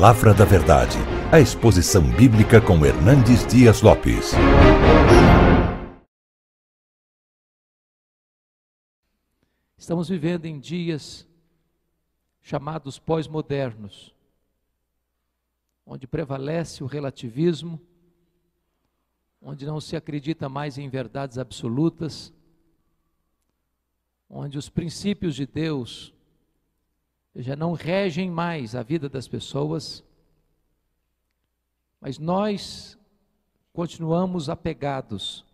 Palavra da Verdade, a exposição bíblica com Hernandes Dias Lopes. Estamos vivendo em dias chamados pós-modernos, onde prevalece o relativismo, onde não se acredita mais em verdades absolutas, onde os princípios de Deus já não regem mais a vida das pessoas, mas nós continuamos apegados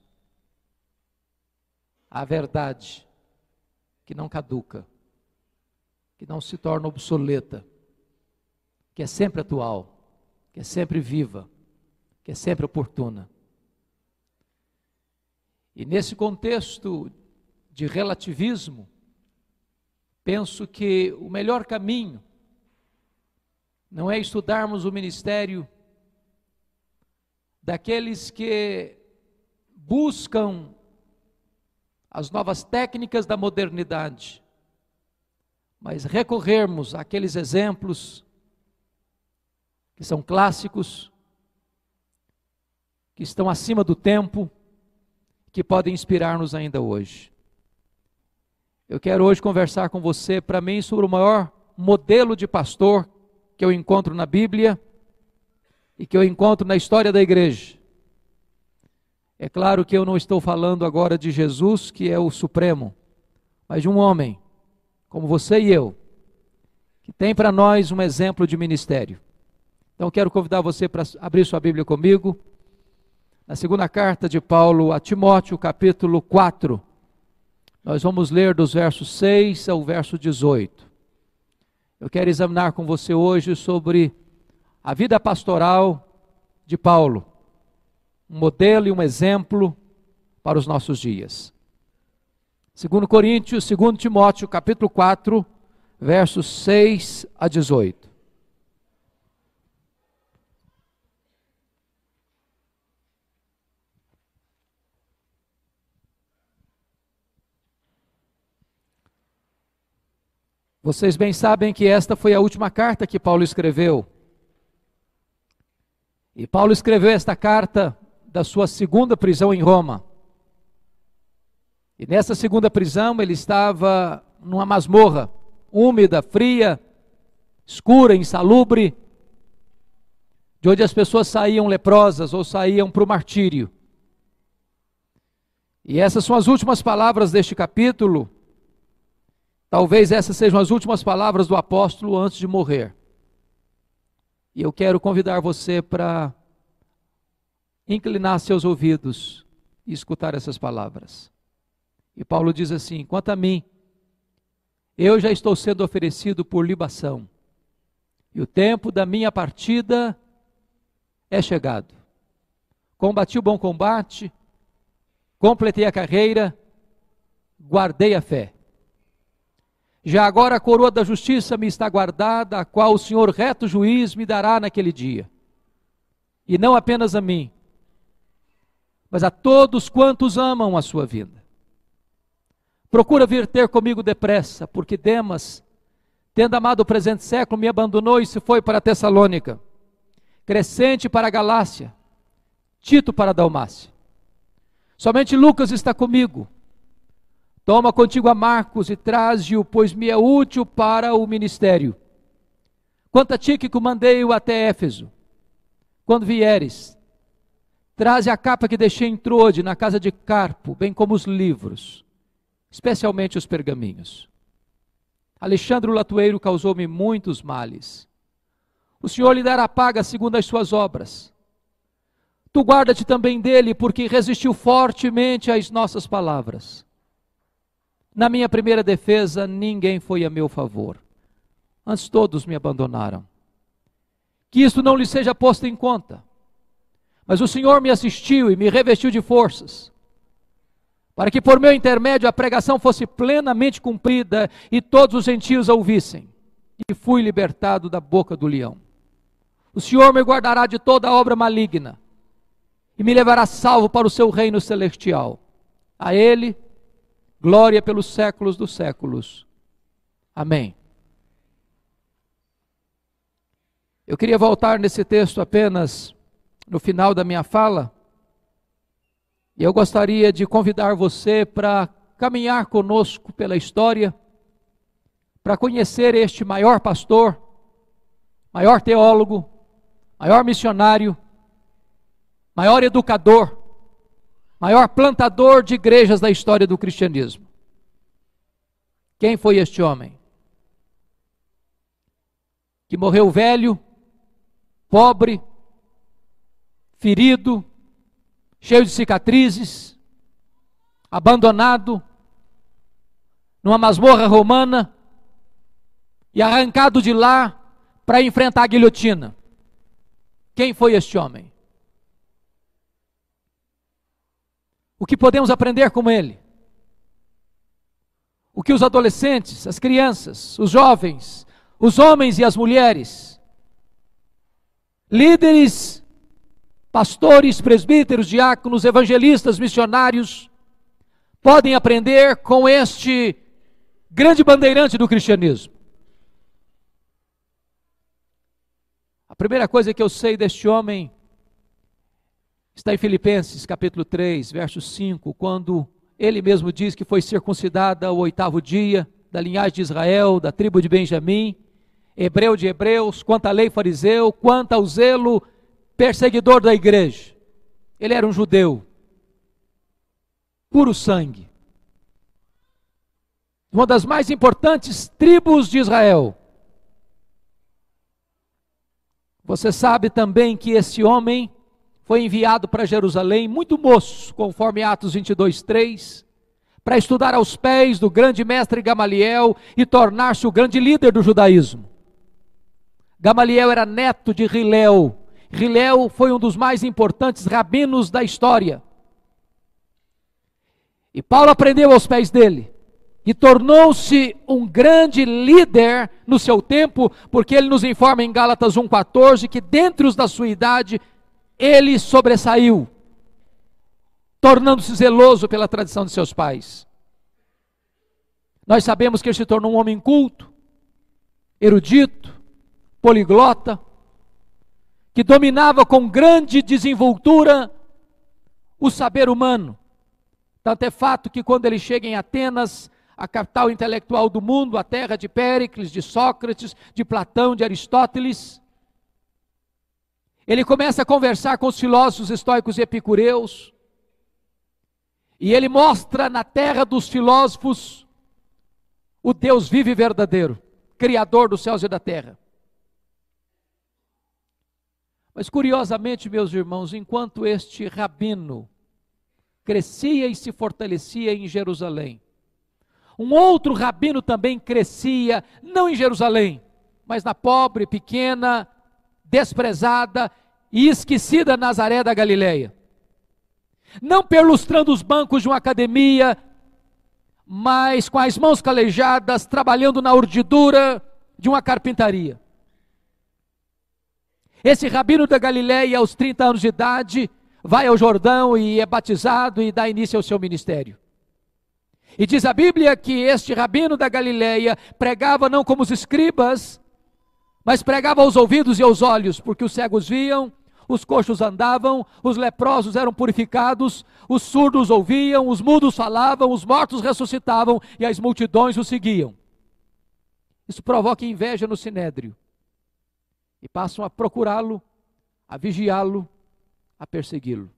à verdade que não caduca, que não se torna obsoleta, que é sempre atual, que é sempre viva, que é sempre oportuna. E nesse contexto de relativismo, penso que o melhor caminho não é estudarmos o ministério daqueles que buscam as novas técnicas da modernidade, mas recorrermos àqueles exemplos que são clássicos, que estão acima do tempo, que podem inspirar-nos ainda hoje. Eu quero hoje conversar com você, para mim, sobre o maior modelo de pastor que eu encontro na Bíblia e que eu encontro na história da igreja. É claro que eu não estou falando agora de Jesus, que é o Supremo, mas de um homem, como você e eu, que tem para nós um exemplo de ministério. Então quero convidar você para abrir sua Bíblia comigo, na segunda carta de Paulo a Timóteo, capítulo 4. Nós vamos ler dos versos 6 ao verso 18. Eu quero examinar com você hoje sobre a vida pastoral de Paulo um modelo e um exemplo para os nossos dias. Segundo Coríntios, segundo Timóteo, capítulo 4, versos 6 a 18. Vocês bem sabem que esta foi a última carta que Paulo escreveu. E Paulo escreveu esta carta da sua segunda prisão em Roma. E nessa segunda prisão ele estava numa masmorra, úmida, fria, escura, insalubre, de onde as pessoas saíam leprosas ou saíam para o martírio. E essas são as últimas palavras deste capítulo. Talvez essas sejam as últimas palavras do apóstolo antes de morrer. E eu quero convidar você para inclinar seus ouvidos e escutar essas palavras. E Paulo diz assim: quanto a mim, eu já estou sendo oferecido por libação, e o tempo da minha partida é chegado. Combati o bom combate, completei a carreira, guardei a fé. Já agora a coroa da justiça me está guardada, a qual o Senhor reto juiz me dará naquele dia. E não apenas a mim, mas a todos quantos amam a sua vinda. Procura vir ter comigo depressa, porque Demas, tendo amado o presente século, me abandonou e se foi para Tessalônica. Crescente para a Galácia, Tito para a Dalmácia. Somente Lucas está comigo. Toma contigo a Marcos e traze-o, pois me é útil para o ministério. Quanto a Tíquico, mandei-o até Éfeso. Quando vieres, Traze a capa que deixei em Trode, na casa de Carpo, bem como os livros, especialmente os pergaminhos. Alexandre o Latueiro causou-me muitos males. O Senhor lhe dará paga segundo as suas obras. Tu guarda-te também dele, porque resistiu fortemente às nossas palavras. Na minha primeira defesa, ninguém foi a meu favor. Antes todos me abandonaram. Que isto não lhe seja posto em conta mas o Senhor me assistiu e me revestiu de forças, para que por meu intermédio a pregação fosse plenamente cumprida e todos os gentios a ouvissem. E fui libertado da boca do leão. O Senhor me guardará de toda obra maligna e me levará salvo para o seu reino celestial. A Ele, glória pelos séculos dos séculos. Amém. Eu queria voltar nesse texto apenas no final da minha fala, e eu gostaria de convidar você para caminhar conosco pela história, para conhecer este maior pastor, maior teólogo, maior missionário, maior educador, maior plantador de igrejas da história do cristianismo. Quem foi este homem? Que morreu velho, pobre, ferido, cheio de cicatrizes, abandonado, numa masmorra romana e arrancado de lá para enfrentar a guilhotina. Quem foi este homem? O que podemos aprender com ele? O que os adolescentes, as crianças, os jovens, os homens e as mulheres, líderes, pastores, presbíteros, diáconos, evangelistas, missionários, podem aprender com este grande bandeirante do cristianismo. A primeira coisa que eu sei deste homem está em Filipenses capítulo 3, verso 5, quando ele mesmo diz que foi circuncidada o oitavo dia, da linhagem de Israel, da tribo de Benjamim, hebreu de hebreus, quanto à lei fariseu, quanto ao zelo perseguidor da igreja. Ele era um judeu, puro sangue. Uma das mais importantes tribos de Israel. Você sabe também que esse homem foi enviado para Jerusalém, muito moço, conforme Atos 22, 3, para estudar aos pés do grande mestre Gamaliel e tornar-se o grande líder do judaísmo. Gamaliel era neto de Rileu. Rileu foi um dos mais importantes rabinos da história. E Paulo aprendeu aos pés dele e tornou-se um grande líder no seu tempo, porque ele nos informa em Gálatas 1,14 que, dentre os da sua idade, ele sobressaiu, tornando-se zeloso pela tradição de seus pais. Nós sabemos que ele se tornou um homem culto, erudito, poliglota, que dominava com grande desenvoltura o saber humano. Tanto é fato que quando ele chega em Atenas, a capital intelectual do mundo, a terra de Péricles, de Sócrates, de Platão, de Aristóteles. Ele começa a conversar com os filósofos estoicos e epicureus. E ele mostra na terra dos filósofos o Deus vivo e verdadeiro, Criador dos céus e da terra. Mas curiosamente, meus irmãos, enquanto este rabino crescia e se fortalecia em Jerusalém, um outro rabino também crescia, não em Jerusalém, mas na pobre, pequena, desprezada e esquecida Nazaré da Galileia. Não perlustrando os bancos de uma academia, mas com as mãos calejadas, trabalhando na urdidura de uma carpintaria. Esse rabino da Galileia, aos 30 anos de idade, vai ao Jordão e é batizado e dá início ao seu ministério. E diz a Bíblia que este rabino da Galileia pregava não como os escribas, mas pregava aos ouvidos e aos olhos, porque os cegos viam, os coxos andavam, os leprosos eram purificados, os surdos ouviam, os mudos falavam, os mortos ressuscitavam e as multidões o seguiam. Isso provoca inveja no sinédrio. E passam a procurá-lo, a vigiá-lo, a persegui-lo.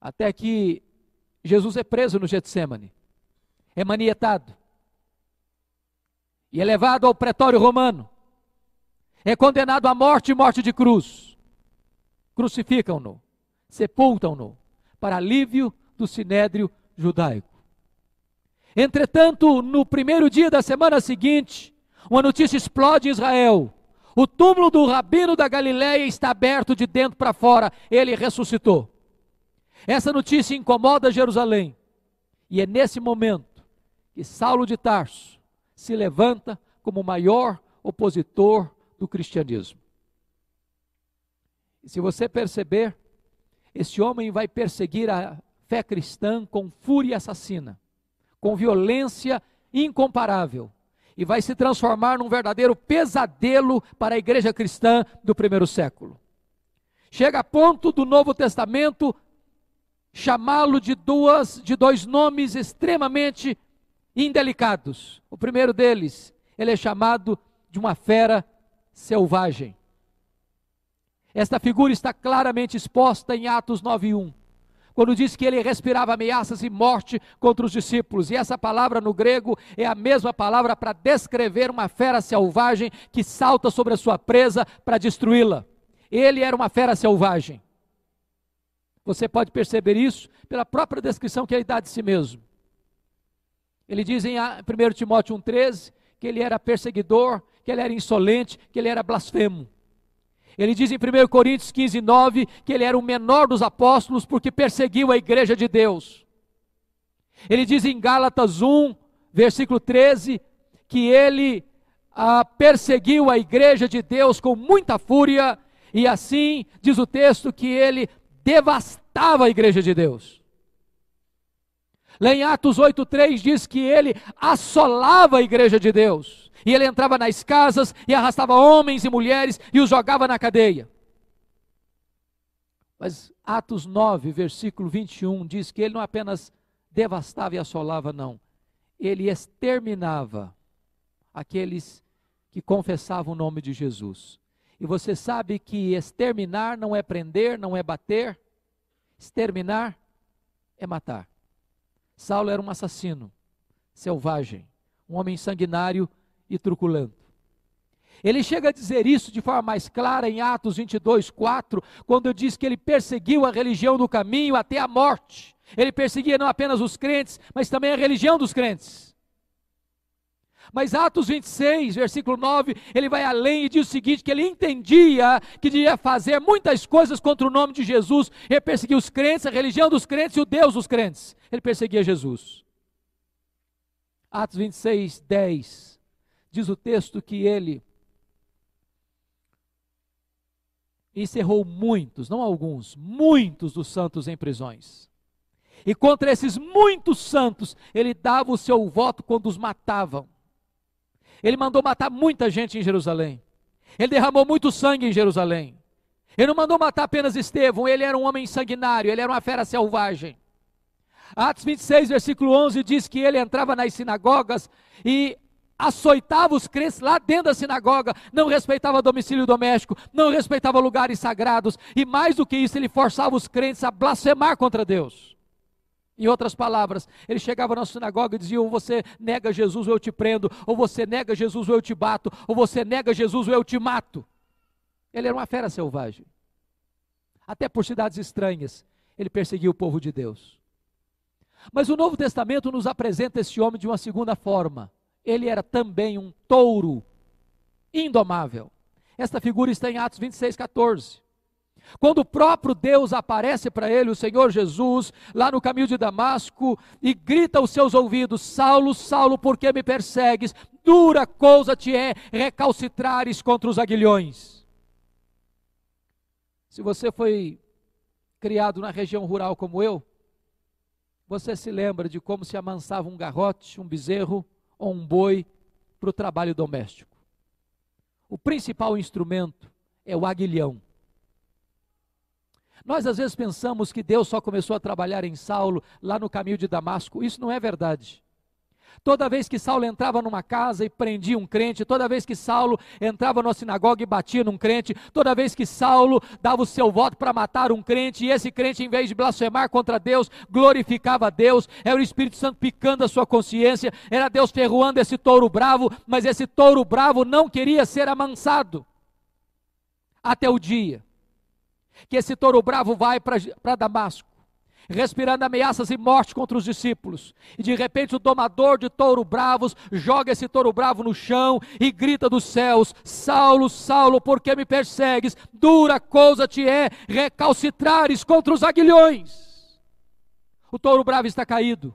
Até que Jesus é preso no Getsemane, é manietado, e é levado ao pretório romano, é condenado à morte e morte de cruz. Crucificam-no, sepultam-no, para alívio do sinédrio judaico. Entretanto, no primeiro dia da semana seguinte, uma notícia explode em Israel. O túmulo do rabino da Galiléia está aberto de dentro para fora, ele ressuscitou. Essa notícia incomoda Jerusalém. E é nesse momento que Saulo de Tarso se levanta como o maior opositor do cristianismo. E se você perceber, esse homem vai perseguir a fé cristã com fúria assassina, com violência incomparável. e vai se transformar num verdadeiro pesadelo para a igreja cristã do primeiro século. Chega a ponto do Novo Testamento chamá-lo de duas de dois nomes extremamente indelicados. O primeiro deles, ele é chamado de uma fera selvagem. Esta figura está claramente exposta em Atos 9:1 quando diz que ele respirava ameaças e morte contra os discípulos. E essa palavra no grego é a mesma palavra para descrever uma fera selvagem que salta sobre a sua presa para destruí-la. Ele era uma fera selvagem. Você pode perceber isso pela própria descrição que ele dá de si mesmo. Ele diz em 1 Timóteo 1,13 que ele era perseguidor, que ele era insolente, que ele era blasfemo. Ele diz em 1 Coríntios 15, 9, que ele era o menor dos apóstolos porque perseguiu a igreja de Deus. Ele diz em Gálatas 1, versículo 13, que ele ah, perseguiu a igreja de Deus com muita fúria, e assim diz o texto que ele devastava a igreja de Deus. Lá em Atos 8,3 diz que ele assolava a igreja de Deus. E ele entrava nas casas e arrastava homens e mulheres e os jogava na cadeia. Mas Atos 9, versículo 21 diz que ele não apenas devastava e assolava, não. Ele exterminava aqueles que confessavam o nome de Jesus. E você sabe que exterminar não é prender, não é bater. Exterminar é matar. Saulo era um assassino, selvagem, um homem sanguinário e truculento. Ele chega a dizer isso de forma mais clara em Atos 22, 4, quando diz que ele perseguiu a religião do caminho até a morte. Ele perseguia não apenas os crentes, mas também a religião dos crentes. Mas Atos 26, versículo 9, ele vai além e diz o seguinte: que ele entendia que devia fazer muitas coisas contra o nome de Jesus. Ele perseguia os crentes, a religião dos crentes e o Deus dos crentes. Ele perseguia Jesus. Atos 26, 10 diz o texto que ele encerrou muitos, não alguns, muitos dos santos em prisões. E contra esses muitos santos, ele dava o seu voto quando os matavam. Ele mandou matar muita gente em Jerusalém. Ele derramou muito sangue em Jerusalém. Ele não mandou matar apenas Estevão, ele era um homem sanguinário, ele era uma fera selvagem. Atos 26, versículo 11 diz que ele entrava nas sinagogas e açoitava os crentes lá dentro da sinagoga, não respeitava domicílio doméstico, não respeitava lugares sagrados, e mais do que isso, ele forçava os crentes a blasfemar contra Deus. Em outras palavras, ele chegava na sinagoga e dizia: ou você nega Jesus ou eu te prendo, ou você nega Jesus ou eu te bato, ou você nega Jesus ou eu te mato. Ele era uma fera selvagem. Até por cidades estranhas, ele perseguia o povo de Deus. Mas o Novo Testamento nos apresenta esse homem de uma segunda forma ele era também um touro indomável. Esta figura está em Atos 26, 14. Quando o próprio Deus aparece para ele, o Senhor Jesus, lá no caminho de Damasco, e grita aos seus ouvidos: Saulo, Saulo, por que me persegues? Dura coisa te é recalcitrares contra os aguilhões. Se você foi criado na região rural como eu, você se lembra de como se amansava um garrote, um bezerro, ou um boi para o trabalho doméstico. O principal instrumento é o aguilhão. Nós às vezes pensamos que Deus só começou a trabalhar em Saulo lá no caminho de Damasco. Isso não é verdade. Toda vez que Saulo entrava numa casa e prendia um crente, toda vez que Saulo entrava numa sinagoga e batia num crente, toda vez que Saulo dava o seu voto para matar um crente, e esse crente, em vez de blasfemar contra Deus, glorificava Deus, era o Espírito Santo picando a sua consciência, era Deus ferroando esse touro bravo, mas esse touro bravo não queria ser amansado. Até o dia que esse touro bravo vai para Damasco respirando ameaças e morte contra os discípulos. E de repente o domador de touro bravos joga esse touro bravo no chão e grita dos céus: Saulo, Saulo, por que me persegues? Dura coisa te é recalcitrares contra os aguilhões. O touro bravo está caído.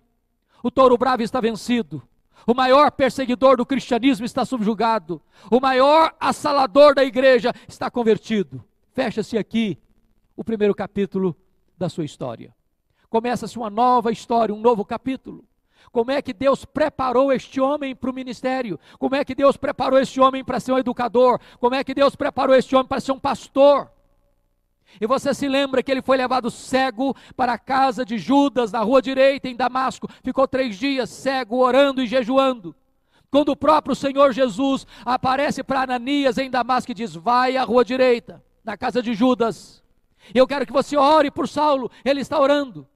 O touro bravo está vencido. O maior perseguidor do cristianismo está subjugado. O maior assalador da igreja está convertido. Fecha-se aqui o primeiro capítulo da sua história começa-se uma nova história, um novo capítulo. Como é que Deus preparou este homem para o ministério? Como é que Deus preparou este homem para ser um educador? Como é que Deus preparou este homem para ser um pastor? E você se lembra que ele foi levado cego para a casa de Judas, na rua direita, em Damasco. Ficou três dias cego, orando e jejuando. Quando o próprio Senhor Jesus aparece para Ananias em Damasco e diz: Vai à rua direita, na casa de Judas. Eu quero que você ore por Saulo, ele está orando.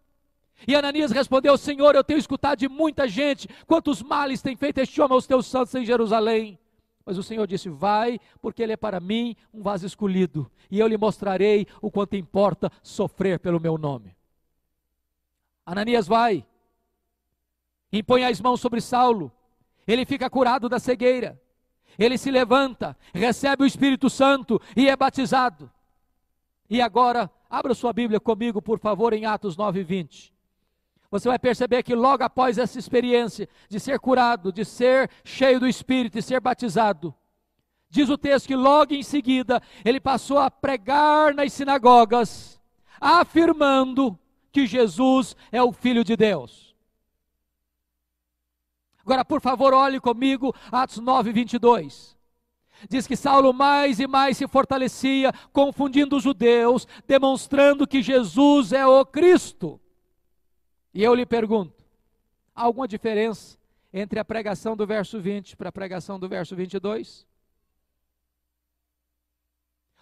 E Ananias respondeu: Senhor, eu tenho escutado de muita gente quantos males tem feito este homem aos teus santos em Jerusalém. Mas o Senhor disse: Vai, porque ele é para mim um vaso escolhido, e eu lhe mostrarei o quanto importa sofrer pelo meu nome. Ananias vai, impõe as mãos sobre Saulo, ele fica curado da cegueira, ele se levanta, recebe o Espírito Santo e é batizado. E agora, abra sua Bíblia comigo, por favor, em Atos 9, 20 você vai perceber que logo após essa experiência de ser curado, de ser cheio do Espírito e ser batizado, diz o texto que logo em seguida ele passou a pregar nas sinagogas, afirmando que Jesus é o Filho de Deus. Agora, por favor, olhe comigo Atos 9, 22 diz que Saulo mais e mais se fortalecia, confundindo os judeus, demonstrando que Jesus é o Cristo. E eu lhe pergunto: há alguma diferença entre a pregação do verso 20 para a pregação do verso 22?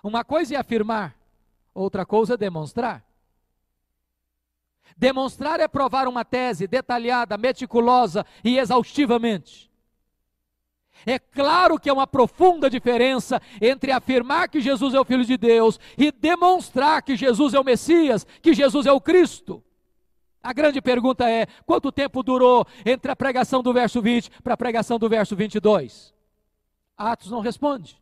Uma coisa é afirmar, outra coisa é demonstrar. Demonstrar é provar uma tese detalhada, meticulosa e exaustivamente. É claro que há uma profunda diferença entre afirmar que Jesus é o Filho de Deus e demonstrar que Jesus é o Messias, que Jesus é o Cristo. A grande pergunta é: quanto tempo durou entre a pregação do verso 20 para a pregação do verso 22? Atos não responde.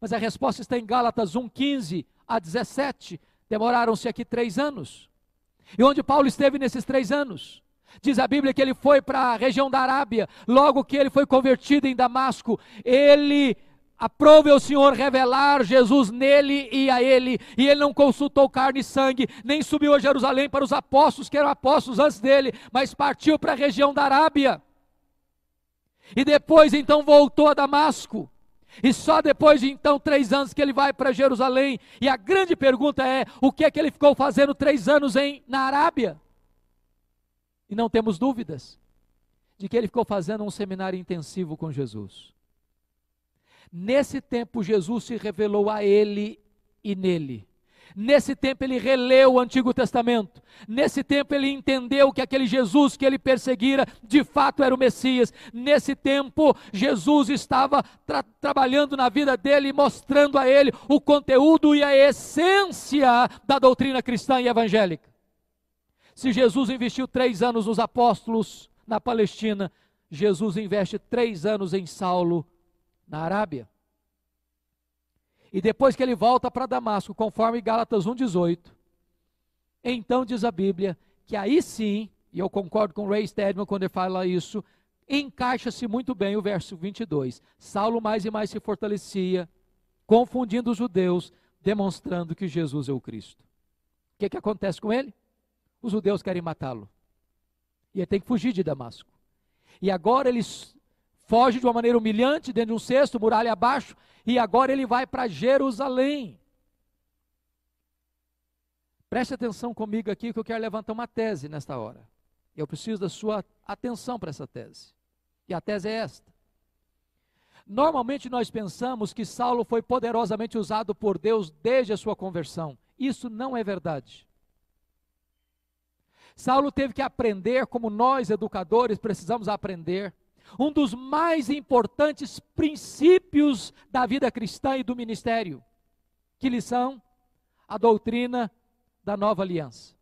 Mas a resposta está em Gálatas 1, 15 a 17. Demoraram-se aqui três anos. E onde Paulo esteve nesses três anos? Diz a Bíblia que ele foi para a região da Arábia. Logo que ele foi convertido em Damasco, ele Aprove ao Senhor revelar Jesus nele e a ele, e ele não consultou carne e sangue, nem subiu a Jerusalém para os apóstolos, que eram apóstolos antes dele, mas partiu para a região da Arábia. E depois então voltou a Damasco. E só depois de então três anos que ele vai para Jerusalém. E a grande pergunta é: o que é que ele ficou fazendo três anos em, na Arábia? E não temos dúvidas de que ele ficou fazendo um seminário intensivo com Jesus. Nesse tempo, Jesus se revelou a ele e nele. Nesse tempo ele releu o Antigo Testamento. Nesse tempo ele entendeu que aquele Jesus que ele perseguira de fato era o Messias. Nesse tempo Jesus estava tra trabalhando na vida dele mostrando a ele o conteúdo e a essência da doutrina cristã e evangélica. Se Jesus investiu três anos nos apóstolos na Palestina, Jesus investe três anos em Saulo na Arábia. E depois que ele volta para Damasco, conforme Gálatas 1,18, então diz a Bíblia que aí sim, e eu concordo com Ray Stedman quando ele fala isso, encaixa-se muito bem o verso 22. Saulo mais e mais se fortalecia, confundindo os judeus, demonstrando que Jesus é o Cristo. O que, que acontece com ele? Os judeus querem matá-lo. E ele tem que fugir de Damasco. E agora eles foge de uma maneira humilhante, dentro de um cesto, muralha abaixo, e agora ele vai para Jerusalém. Preste atenção comigo aqui que eu quero levantar uma tese nesta hora. Eu preciso da sua atenção para essa tese. E a tese é esta. Normalmente nós pensamos que Saulo foi poderosamente usado por Deus desde a sua conversão. Isso não é verdade. Saulo teve que aprender, como nós educadores precisamos aprender, um dos mais importantes princípios da vida cristã e do ministério. Que lição? A doutrina da nova aliança.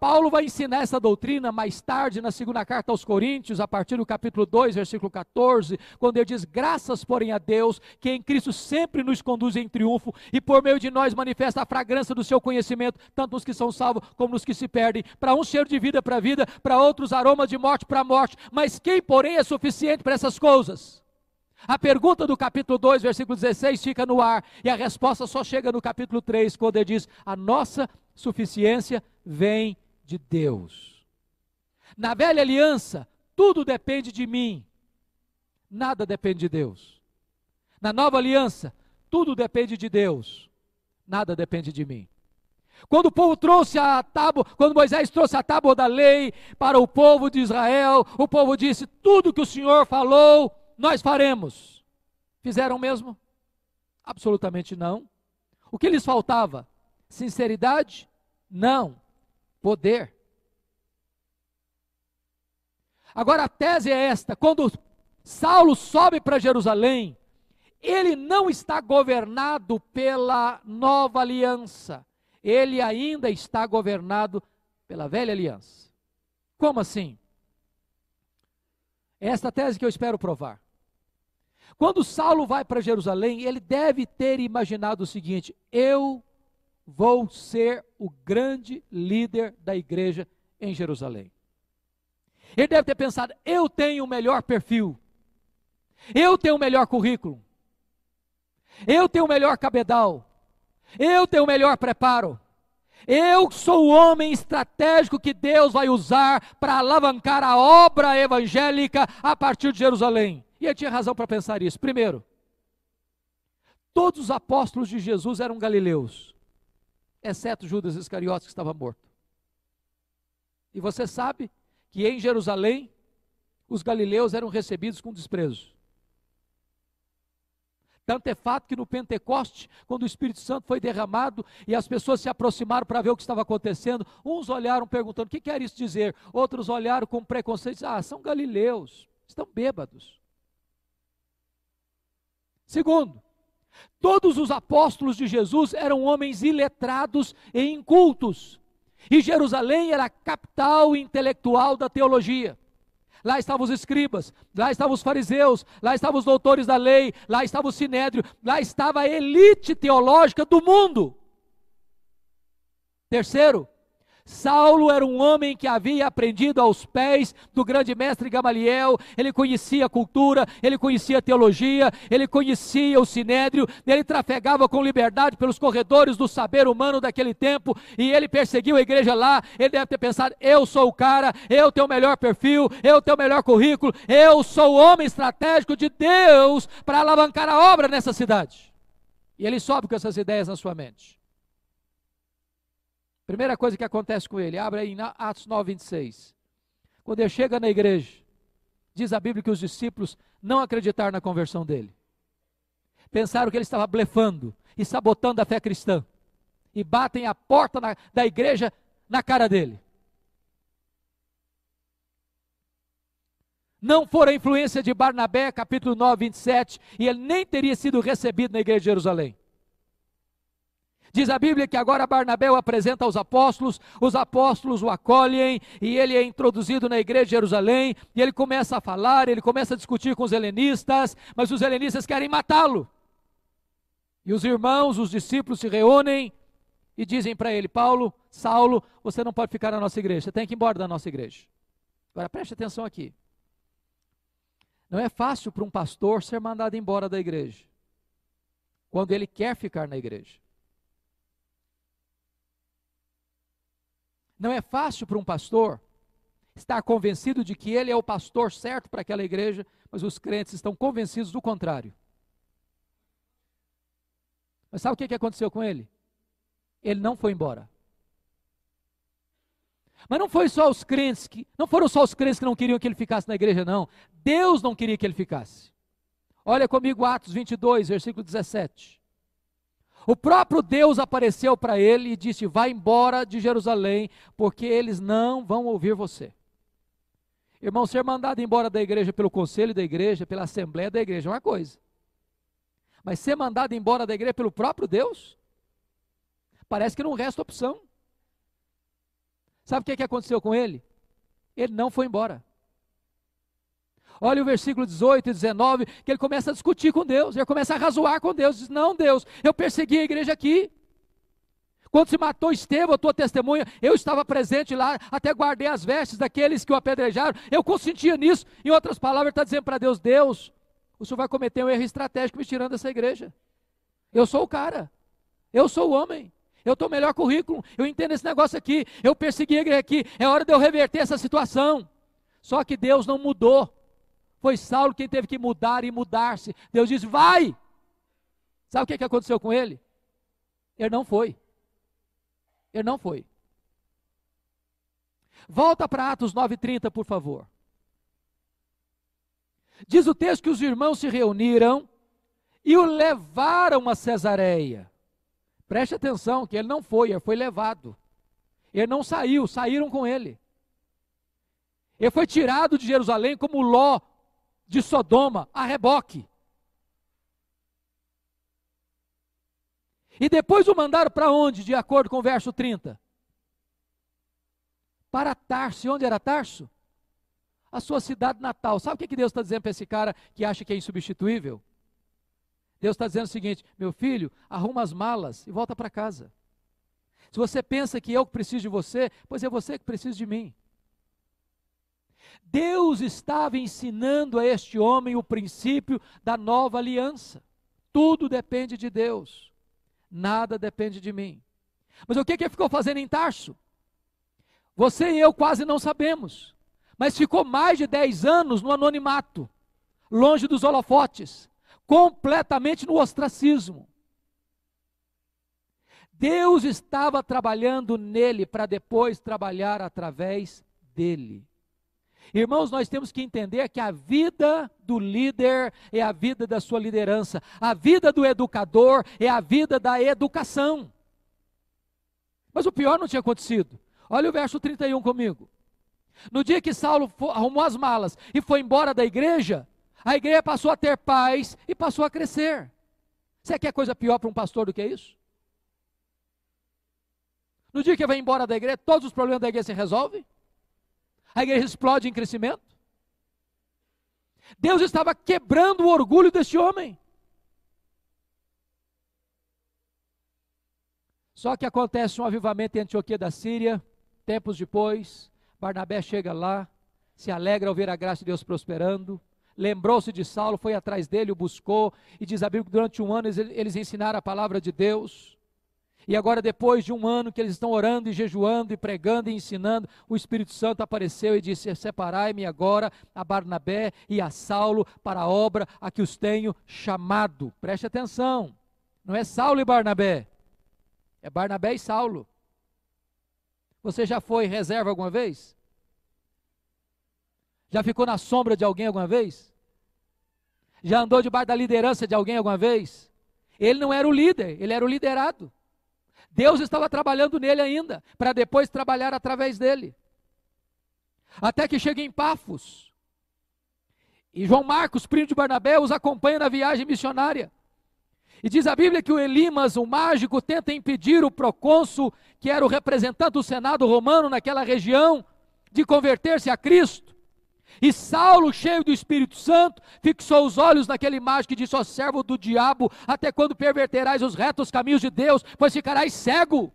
Paulo vai ensinar essa doutrina mais tarde na segunda carta aos Coríntios, a partir do capítulo 2, versículo 14, quando ele diz: Graças, porém, a Deus, que em Cristo sempre nos conduz em triunfo e por meio de nós manifesta a fragrância do seu conhecimento, tanto nos que são salvos como nos que se perdem. Para um cheiro de vida para a vida, para outros aromas de morte para a morte. Mas quem, porém, é suficiente para essas coisas? A pergunta do capítulo 2, versículo 16 fica no ar, e a resposta só chega no capítulo 3, quando ele diz: A nossa suficiência vem de Deus. Na velha aliança, tudo depende de mim, nada depende de Deus. Na nova aliança, tudo depende de Deus, nada depende de mim. Quando o povo trouxe a tábua, quando Moisés trouxe a tábua da lei para o povo de Israel, o povo disse: Tudo que o Senhor falou, nós faremos. Fizeram mesmo? Absolutamente não. O que lhes faltava? Sinceridade? Não. Poder. Agora a tese é esta: quando Saulo sobe para Jerusalém, ele não está governado pela nova aliança ele ainda está governado pela velha aliança. Como assim? É esta tese que eu espero provar. Quando Saulo vai para Jerusalém, ele deve ter imaginado o seguinte: eu vou ser o grande líder da igreja em Jerusalém. Ele deve ter pensado: eu tenho o melhor perfil, eu tenho o melhor currículo, eu tenho o melhor cabedal, eu tenho o melhor preparo. Eu sou o homem estratégico que Deus vai usar para alavancar a obra evangélica a partir de Jerusalém. E ele tinha razão para pensar isso. Primeiro, todos os apóstolos de Jesus eram galileus, exceto Judas Iscariotes, que estava morto. E você sabe que em Jerusalém, os galileus eram recebidos com desprezo. Tanto é fato que no Pentecoste, quando o Espírito Santo foi derramado e as pessoas se aproximaram para ver o que estava acontecendo, uns olharam perguntando: o que quer isso dizer? Outros olharam com preconceito: ah, são galileus, estão bêbados. Segundo, todos os apóstolos de Jesus eram homens iletrados e incultos, e Jerusalém era a capital intelectual da teologia lá estavam os escribas, lá estavam os fariseus, lá estavam os doutores da lei, lá estava o sinédrio, lá estava a elite teológica do mundo. Terceiro, Saulo era um homem que havia aprendido aos pés do grande mestre Gamaliel, ele conhecia a cultura, ele conhecia a teologia, ele conhecia o sinédrio, ele trafegava com liberdade pelos corredores do saber humano daquele tempo, e ele perseguiu a igreja lá, ele deve ter pensado, eu sou o cara, eu tenho o melhor perfil, eu tenho o melhor currículo, eu sou o homem estratégico de Deus para alavancar a obra nessa cidade. E ele sobe com essas ideias na sua mente. Primeira coisa que acontece com ele, abre aí em Atos 9, 26. Quando ele chega na igreja, diz a Bíblia que os discípulos não acreditaram na conversão dele. Pensaram que ele estava blefando e sabotando a fé cristã. E batem a porta na, da igreja na cara dele. Não for a influência de Barnabé, capítulo 9, 27, e ele nem teria sido recebido na igreja de Jerusalém. Diz a Bíblia que agora Barnabé o apresenta aos apóstolos, os apóstolos o acolhem e ele é introduzido na igreja de Jerusalém e ele começa a falar, ele começa a discutir com os helenistas, mas os helenistas querem matá-lo. E os irmãos, os discípulos se reúnem e dizem para ele: Paulo, Saulo, você não pode ficar na nossa igreja, você tem que ir embora da nossa igreja. Agora preste atenção aqui. Não é fácil para um pastor ser mandado embora da igreja, quando ele quer ficar na igreja. Não é fácil para um pastor estar convencido de que ele é o pastor certo para aquela igreja, mas os crentes estão convencidos do contrário. Mas sabe o que aconteceu com ele? Ele não foi embora. Mas não foi só os crentes que, não foram só os crentes que não queriam que ele ficasse na igreja, não. Deus não queria que ele ficasse. Olha comigo Atos 22, versículo 17. O próprio Deus apareceu para ele e disse: Vá embora de Jerusalém, porque eles não vão ouvir você. Irmão, ser mandado embora da igreja pelo conselho da igreja, pela assembleia da igreja é uma coisa. Mas ser mandado embora da igreja pelo próprio Deus, parece que não resta opção. Sabe o que, que aconteceu com ele? Ele não foi embora. Olha o versículo 18 e 19, que ele começa a discutir com Deus, ele começa a razoar com Deus, diz: Não, Deus, eu persegui a igreja aqui. Quando se matou Estevão, a tua testemunha, eu estava presente lá, até guardei as vestes daqueles que o apedrejaram, eu consentia nisso. Em outras palavras, está dizendo para Deus: Deus, o senhor vai cometer um erro estratégico me tirando dessa igreja. Eu sou o cara, eu sou o homem, Eu estou melhor currículo, eu entendo esse negócio aqui, eu persegui a igreja aqui, é hora de eu reverter essa situação. Só que Deus não mudou. Foi Saulo quem teve que mudar e mudar-se. Deus disse: vai! Sabe o que, que aconteceu com ele? Ele não foi. Ele não foi. Volta para Atos 9,30, por favor. Diz o texto que os irmãos se reuniram e o levaram a Cesareia. Preste atenção que ele não foi, ele foi levado. Ele não saiu, saíram com ele. Ele foi tirado de Jerusalém como Ló de Sodoma, a reboque. E depois o mandaram para onde, de acordo com o verso 30? Para Tarso. E onde era Tarso? A sua cidade natal. Sabe o que Deus está dizendo para esse cara que acha que é insubstituível? Deus está dizendo o seguinte: meu filho, arruma as malas e volta para casa. Se você pensa que eu preciso de você, pois é você que precisa de mim. Deus estava ensinando a este homem o princípio da nova aliança. Tudo depende de Deus nada depende de mim. Mas o que, que ele ficou fazendo em Tarso? Você e eu quase não sabemos, mas ficou mais de 10 anos no anonimato, longe dos holofotes, completamente no ostracismo. Deus estava trabalhando nele para depois trabalhar através dele. Irmãos, nós temos que entender que a vida do líder é a vida da sua liderança, a vida do educador é a vida da educação. Mas o pior não tinha acontecido. Olha o verso 31 comigo. No dia que Saulo arrumou as malas e foi embora da igreja, a igreja passou a ter paz e passou a crescer. Você quer coisa pior para um pastor do que isso? No dia que vai embora da igreja, todos os problemas da igreja se resolvem? A igreja explode em crescimento. Deus estava quebrando o orgulho deste homem. Só que acontece um avivamento em Antioquia da Síria, tempos depois, Barnabé chega lá, se alegra ao ver a graça de Deus prosperando, lembrou-se de Saulo, foi atrás dele, o buscou, e diz a Bíblia que durante um ano eles, eles ensinaram a palavra de Deus. E agora, depois de um ano que eles estão orando e jejuando e pregando e ensinando, o Espírito Santo apareceu e disse: Separai-me agora a Barnabé e a Saulo para a obra a que os tenho chamado. Preste atenção, não é Saulo e Barnabé, é Barnabé e Saulo. Você já foi reserva alguma vez? Já ficou na sombra de alguém alguma vez? Já andou debaixo da liderança de alguém alguma vez? Ele não era o líder, ele era o liderado. Deus estava trabalhando nele ainda, para depois trabalhar através dele. Até que chega em Pafos. E João Marcos, primo de Barnabé, os acompanha na viagem missionária. E diz a Bíblia que o Elimas, o mágico, tenta impedir o procônsul, que era o representante do Senado romano naquela região, de converter-se a Cristo. E Saulo, cheio do Espírito Santo, fixou os olhos naquele mágico e disse: Ó servo do diabo, até quando perverterás os retos caminhos de Deus, pois ficarás cego.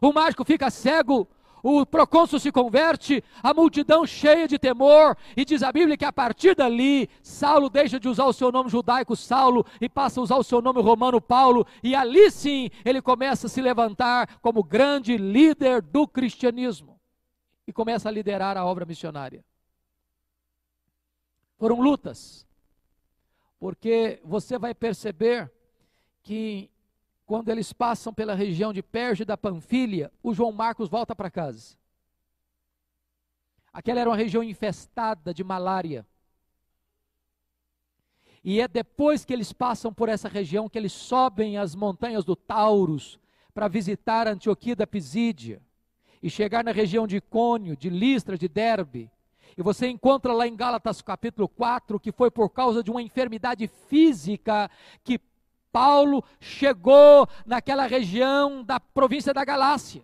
O mágico fica cego, o procônsul se converte, a multidão cheia de temor, e diz a Bíblia que a partir dali, Saulo deixa de usar o seu nome judaico Saulo e passa a usar o seu nome romano Paulo, e ali sim ele começa a se levantar como grande líder do cristianismo e começa a liderar a obra missionária. Foram lutas, porque você vai perceber que quando eles passam pela região de Perge da Panfilha, o João Marcos volta para casa. Aquela era uma região infestada de malária. E é depois que eles passam por essa região que eles sobem as montanhas do Taurus para visitar Antioquia da Pisídia e chegar na região de Cônio, de Listra, de Derbe. E você encontra lá em Gálatas capítulo 4 que foi por causa de uma enfermidade física que Paulo chegou naquela região da província da Galácia.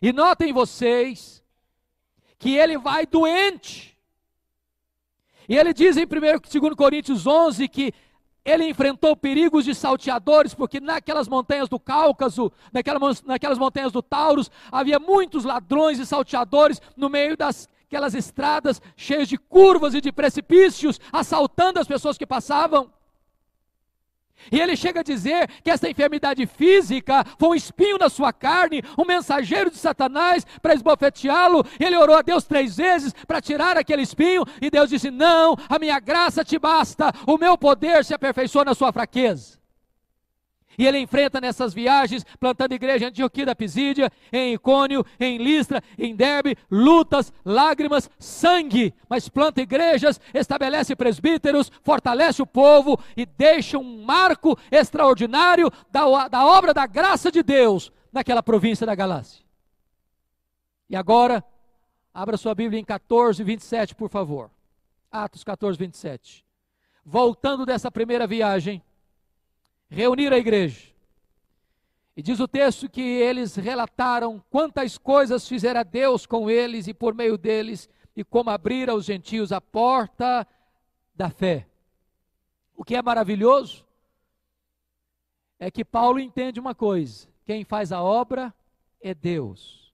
E notem vocês que ele vai doente. E ele diz em 1 2 Coríntios 11 que ele enfrentou perigos de salteadores, porque naquelas montanhas do Cáucaso, naquelas, naquelas montanhas do Taurus, havia muitos ladrões e salteadores no meio das aquelas estradas cheias de curvas e de precipícios, assaltando as pessoas que passavam. E ele chega a dizer que essa enfermidade física foi um espinho na sua carne, um mensageiro de Satanás para esbofeteá-lo. Ele orou a Deus três vezes para tirar aquele espinho, e Deus disse: Não, a minha graça te basta, o meu poder se aperfeiçoa na sua fraqueza. E ele enfrenta nessas viagens, plantando igreja em Antioquia da Pisídia, em Icônio, em Listra, em Derbe, lutas, lágrimas, sangue. Mas planta igrejas, estabelece presbíteros, fortalece o povo e deixa um marco extraordinário da, da obra da graça de Deus naquela província da Galácia. E agora, abra sua Bíblia em 14, 27, por favor. Atos 14, 27. Voltando dessa primeira viagem, reunir a igreja. E diz o texto que eles relataram quantas coisas fizera Deus com eles e por meio deles, e como abrir aos gentios a porta da fé. O que é maravilhoso é que Paulo entende uma coisa: quem faz a obra é Deus.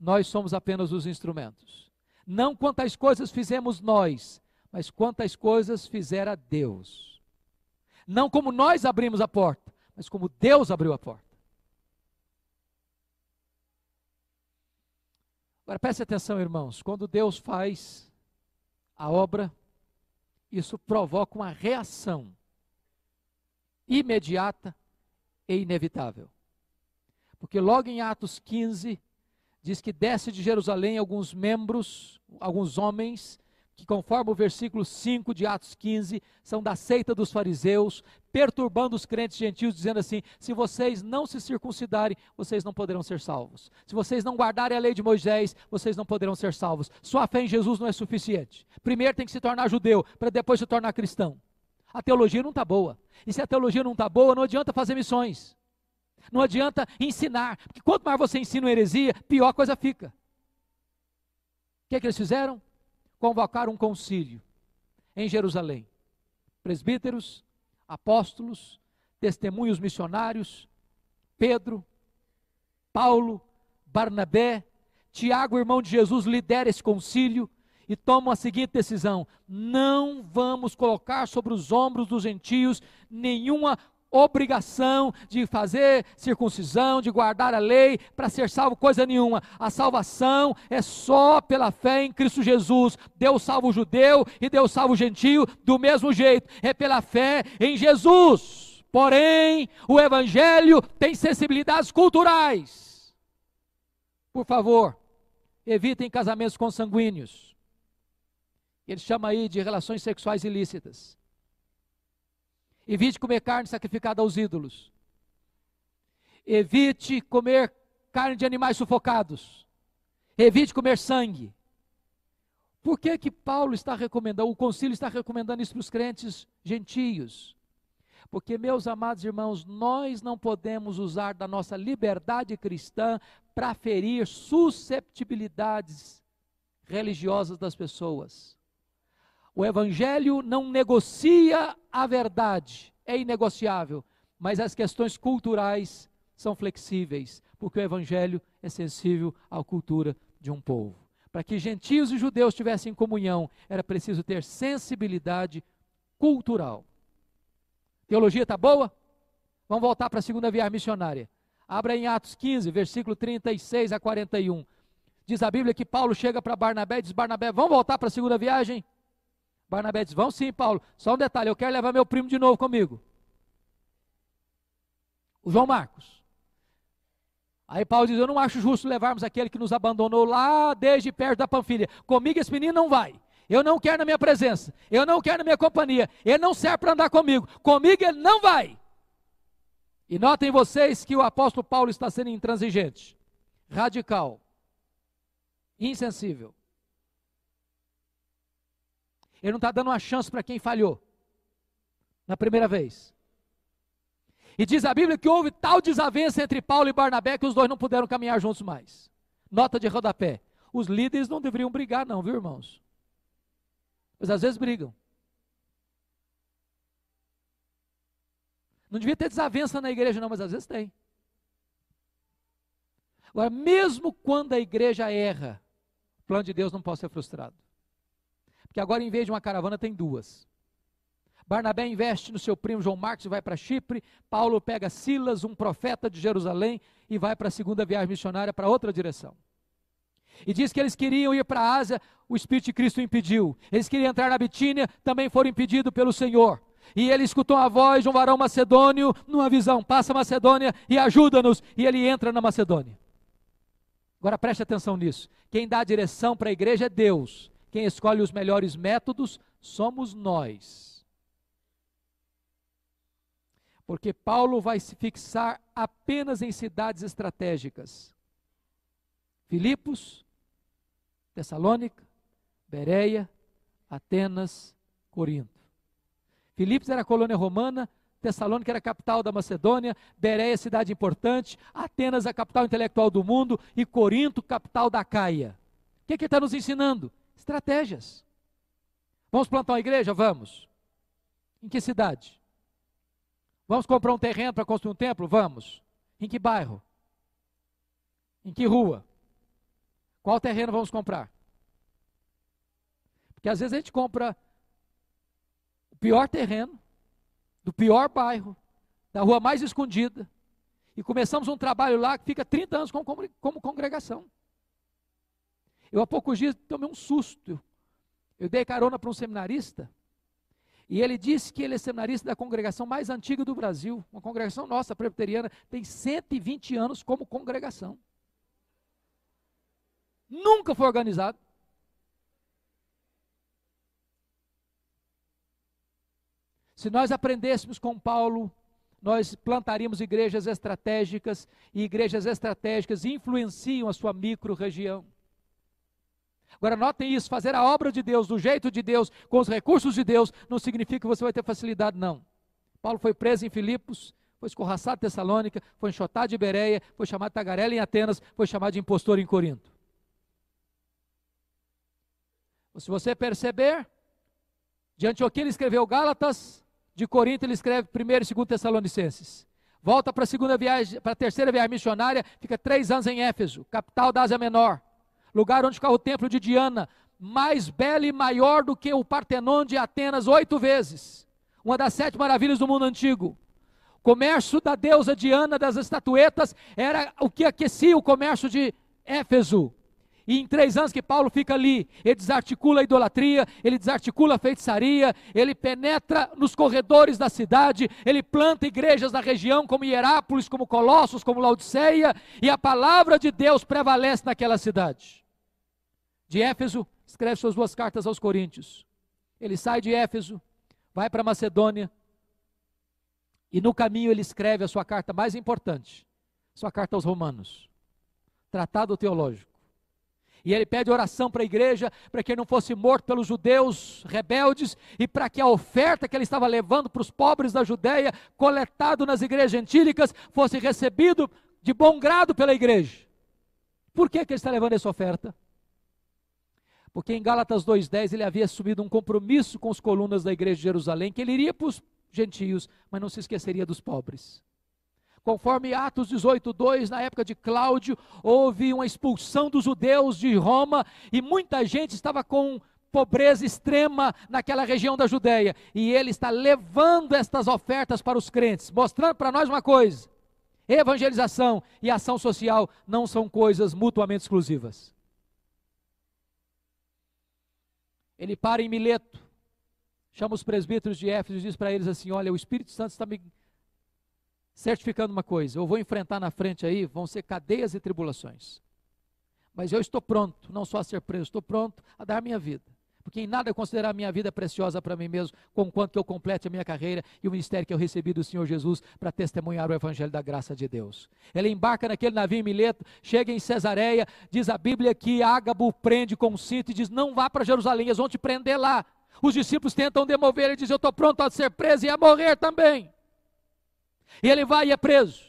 Nós somos apenas os instrumentos. Não quantas coisas fizemos nós, mas quantas coisas fizera Deus. Não como nós abrimos a porta, mas como Deus abriu a porta. Agora preste atenção, irmãos. Quando Deus faz a obra, isso provoca uma reação imediata e inevitável. Porque logo em Atos 15, diz que desce de Jerusalém alguns membros, alguns homens, que, conforme o versículo 5 de Atos 15, são da seita dos fariseus, perturbando os crentes gentios, dizendo assim: se vocês não se circuncidarem, vocês não poderão ser salvos. Se vocês não guardarem a lei de Moisés, vocês não poderão ser salvos. Sua fé em Jesus não é suficiente. Primeiro tem que se tornar judeu, para depois se tornar cristão. A teologia não está boa. E se a teologia não está boa, não adianta fazer missões. Não adianta ensinar. Porque quanto mais você ensina heresia, pior a coisa fica. O que, é que eles fizeram? Convocar um concílio em Jerusalém. Presbíteros, apóstolos, testemunhos missionários, Pedro, Paulo, Barnabé, Tiago, irmão de Jesus, lidera esse concílio e toma a seguinte decisão: não vamos colocar sobre os ombros dos gentios nenhuma obrigação de fazer circuncisão, de guardar a lei para ser salvo, coisa nenhuma. A salvação é só pela fé em Cristo Jesus. Deus salva o judeu e Deus salva o gentio do mesmo jeito. É pela fé em Jesus. Porém, o evangelho tem sensibilidades culturais. Por favor, evitem casamentos consanguíneos. Ele chama aí de relações sexuais ilícitas. Evite comer carne sacrificada aos ídolos. Evite comer carne de animais sufocados. Evite comer sangue. Por que que Paulo está recomendando, o concílio está recomendando isso para os crentes gentios? Porque, meus amados irmãos, nós não podemos usar da nossa liberdade cristã para ferir susceptibilidades religiosas das pessoas. O Evangelho não negocia a verdade, é inegociável, mas as questões culturais são flexíveis, porque o Evangelho é sensível à cultura de um povo. Para que gentios e judeus tivessem comunhão, era preciso ter sensibilidade cultural. Teologia está boa? Vamos voltar para a segunda viagem missionária. Abra em Atos 15, versículo 36 a 41. Diz a Bíblia que Paulo chega para Barnabé e diz: Barnabé, vamos voltar para a segunda viagem? Barnabé diz: Vão sim, Paulo. Só um detalhe: eu quero levar meu primo de novo comigo. O João Marcos. Aí Paulo diz: Eu não acho justo levarmos aquele que nos abandonou lá desde perto da Panfilha. Comigo esse menino não vai. Eu não quero na minha presença. Eu não quero na minha companhia. Ele não serve para andar comigo. Comigo ele não vai. E notem vocês que o apóstolo Paulo está sendo intransigente, radical, insensível. Ele não está dando uma chance para quem falhou na primeira vez. E diz a Bíblia que houve tal desavença entre Paulo e Barnabé que os dois não puderam caminhar juntos mais. Nota de rodapé. Os líderes não deveriam brigar, não, viu, irmãos? Mas às vezes brigam. Não devia ter desavença na igreja, não, mas às vezes tem. Agora, mesmo quando a igreja erra, o plano de Deus não pode ser frustrado. Porque agora, em vez de uma caravana, tem duas. Barnabé investe no seu primo João Marcos e vai para Chipre. Paulo pega Silas, um profeta de Jerusalém, e vai para a segunda viagem missionária para outra direção. E diz que eles queriam ir para a Ásia, o Espírito de Cristo impediu. Eles queriam entrar na Bitínia, também foram impedidos pelo Senhor. E ele escutou a voz de um varão macedônio numa visão: passa a Macedônia e ajuda-nos. E ele entra na Macedônia. Agora preste atenção nisso. Quem dá a direção para a igreja é Deus. Quem escolhe os melhores métodos somos nós. Porque Paulo vai se fixar apenas em cidades estratégicas. Filipos, Tessalônica, Bereia, Atenas, Corinto. Filipos era colônia romana, Tessalônica era a capital da Macedônia, Bereia, cidade importante, Atenas, a capital intelectual do mundo, e Corinto, capital da Caia. O que, que ele está nos ensinando? Estratégias. Vamos plantar uma igreja? Vamos. Em que cidade? Vamos comprar um terreno para construir um templo? Vamos. Em que bairro? Em que rua? Qual terreno vamos comprar? Porque às vezes a gente compra o pior terreno, do pior bairro, da rua mais escondida, e começamos um trabalho lá que fica 30 anos como, como congregação. Eu há poucos dias tomei um susto. Eu dei carona para um seminarista, e ele disse que ele é seminarista da congregação mais antiga do Brasil. Uma congregação nossa, presbiteriana, tem 120 anos como congregação. Nunca foi organizado. Se nós aprendêssemos com Paulo, nós plantaríamos igrejas estratégicas, e igrejas estratégicas influenciam a sua micro-região. Agora, notem isso: fazer a obra de Deus do jeito de Deus, com os recursos de Deus, não significa que você vai ter facilidade, não. Paulo foi preso em Filipos, foi escorraçado em Tessalônica, foi enxotado de Bereia, foi chamado de tagarela em Atenas, foi chamado de impostor em Corinto. Se você perceber, de Antioquia ele escreveu Gálatas, de Corinto ele escreve 1 e 2 Tessalonicenses. Volta para a segunda viagem, para a terceira viagem missionária, fica três anos em Éfeso, capital da Ásia Menor, lugar onde ficava o templo de Diana, mais belo e maior do que o Partenon de Atenas oito vezes, uma das sete maravilhas do mundo antigo. O comércio da deusa Diana das estatuetas era o que aquecia o comércio de Éfeso. E em três anos que Paulo fica ali, ele desarticula a idolatria, ele desarticula a feitiçaria, ele penetra nos corredores da cidade, ele planta igrejas na região, como Hierápolis, como Colossos, como Laodiceia, e a palavra de Deus prevalece naquela cidade. De Éfeso, escreve suas duas cartas aos Coríntios. Ele sai de Éfeso, vai para Macedônia, e no caminho ele escreve a sua carta mais importante, sua carta aos Romanos, tratado teológico. E ele pede oração para a igreja, para que ele não fosse morto pelos judeus rebeldes e para que a oferta que ele estava levando para os pobres da Judéia, coletado nas igrejas gentílicas, fosse recebido de bom grado pela igreja. Por que, que ele está levando essa oferta? Porque em Gálatas 2,10 ele havia assumido um compromisso com os colunas da igreja de Jerusalém, que ele iria para os gentios, mas não se esqueceria dos pobres. Conforme Atos 18, 2, na época de Cláudio, houve uma expulsão dos judeus de Roma e muita gente estava com pobreza extrema naquela região da Judéia. E ele está levando estas ofertas para os crentes, mostrando para nós uma coisa: evangelização e ação social não são coisas mutuamente exclusivas. Ele para em Mileto, chama os presbíteros de Éfeso e diz para eles assim: Olha, o Espírito Santo está me certificando uma coisa: eu vou enfrentar na frente aí, vão ser cadeias e tribulações. Mas eu estou pronto, não só a ser preso, estou pronto a dar minha vida. Porque em nada eu considerar a minha vida preciosa para mim mesmo, com quanto que eu complete a minha carreira e o ministério que eu recebi do Senhor Jesus para testemunhar o Evangelho da graça de Deus. Ele embarca naquele navio em Mileto, chega em Cesareia, diz a Bíblia que Ágabo prende com um cinto e diz: Não vá para Jerusalém, eles vão te prender lá. Os discípulos tentam demover, ele diz: Eu estou pronto a ser preso e a morrer também. E ele vai e é preso.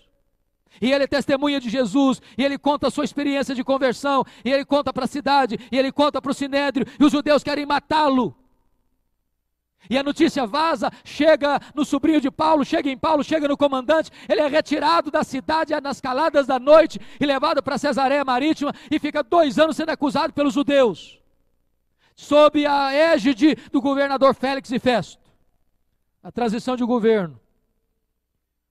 E ele é testemunha de Jesus, e ele conta a sua experiência de conversão, e ele conta para a cidade, e ele conta para o sinédrio, e os judeus querem matá-lo. E a notícia vaza, chega no sobrinho de Paulo, chega em Paulo, chega no comandante, ele é retirado da cidade nas caladas da noite e levado para Cesareia Marítima e fica dois anos sendo acusado pelos judeus, sob a égide do governador Félix e Festo. a transição de governo.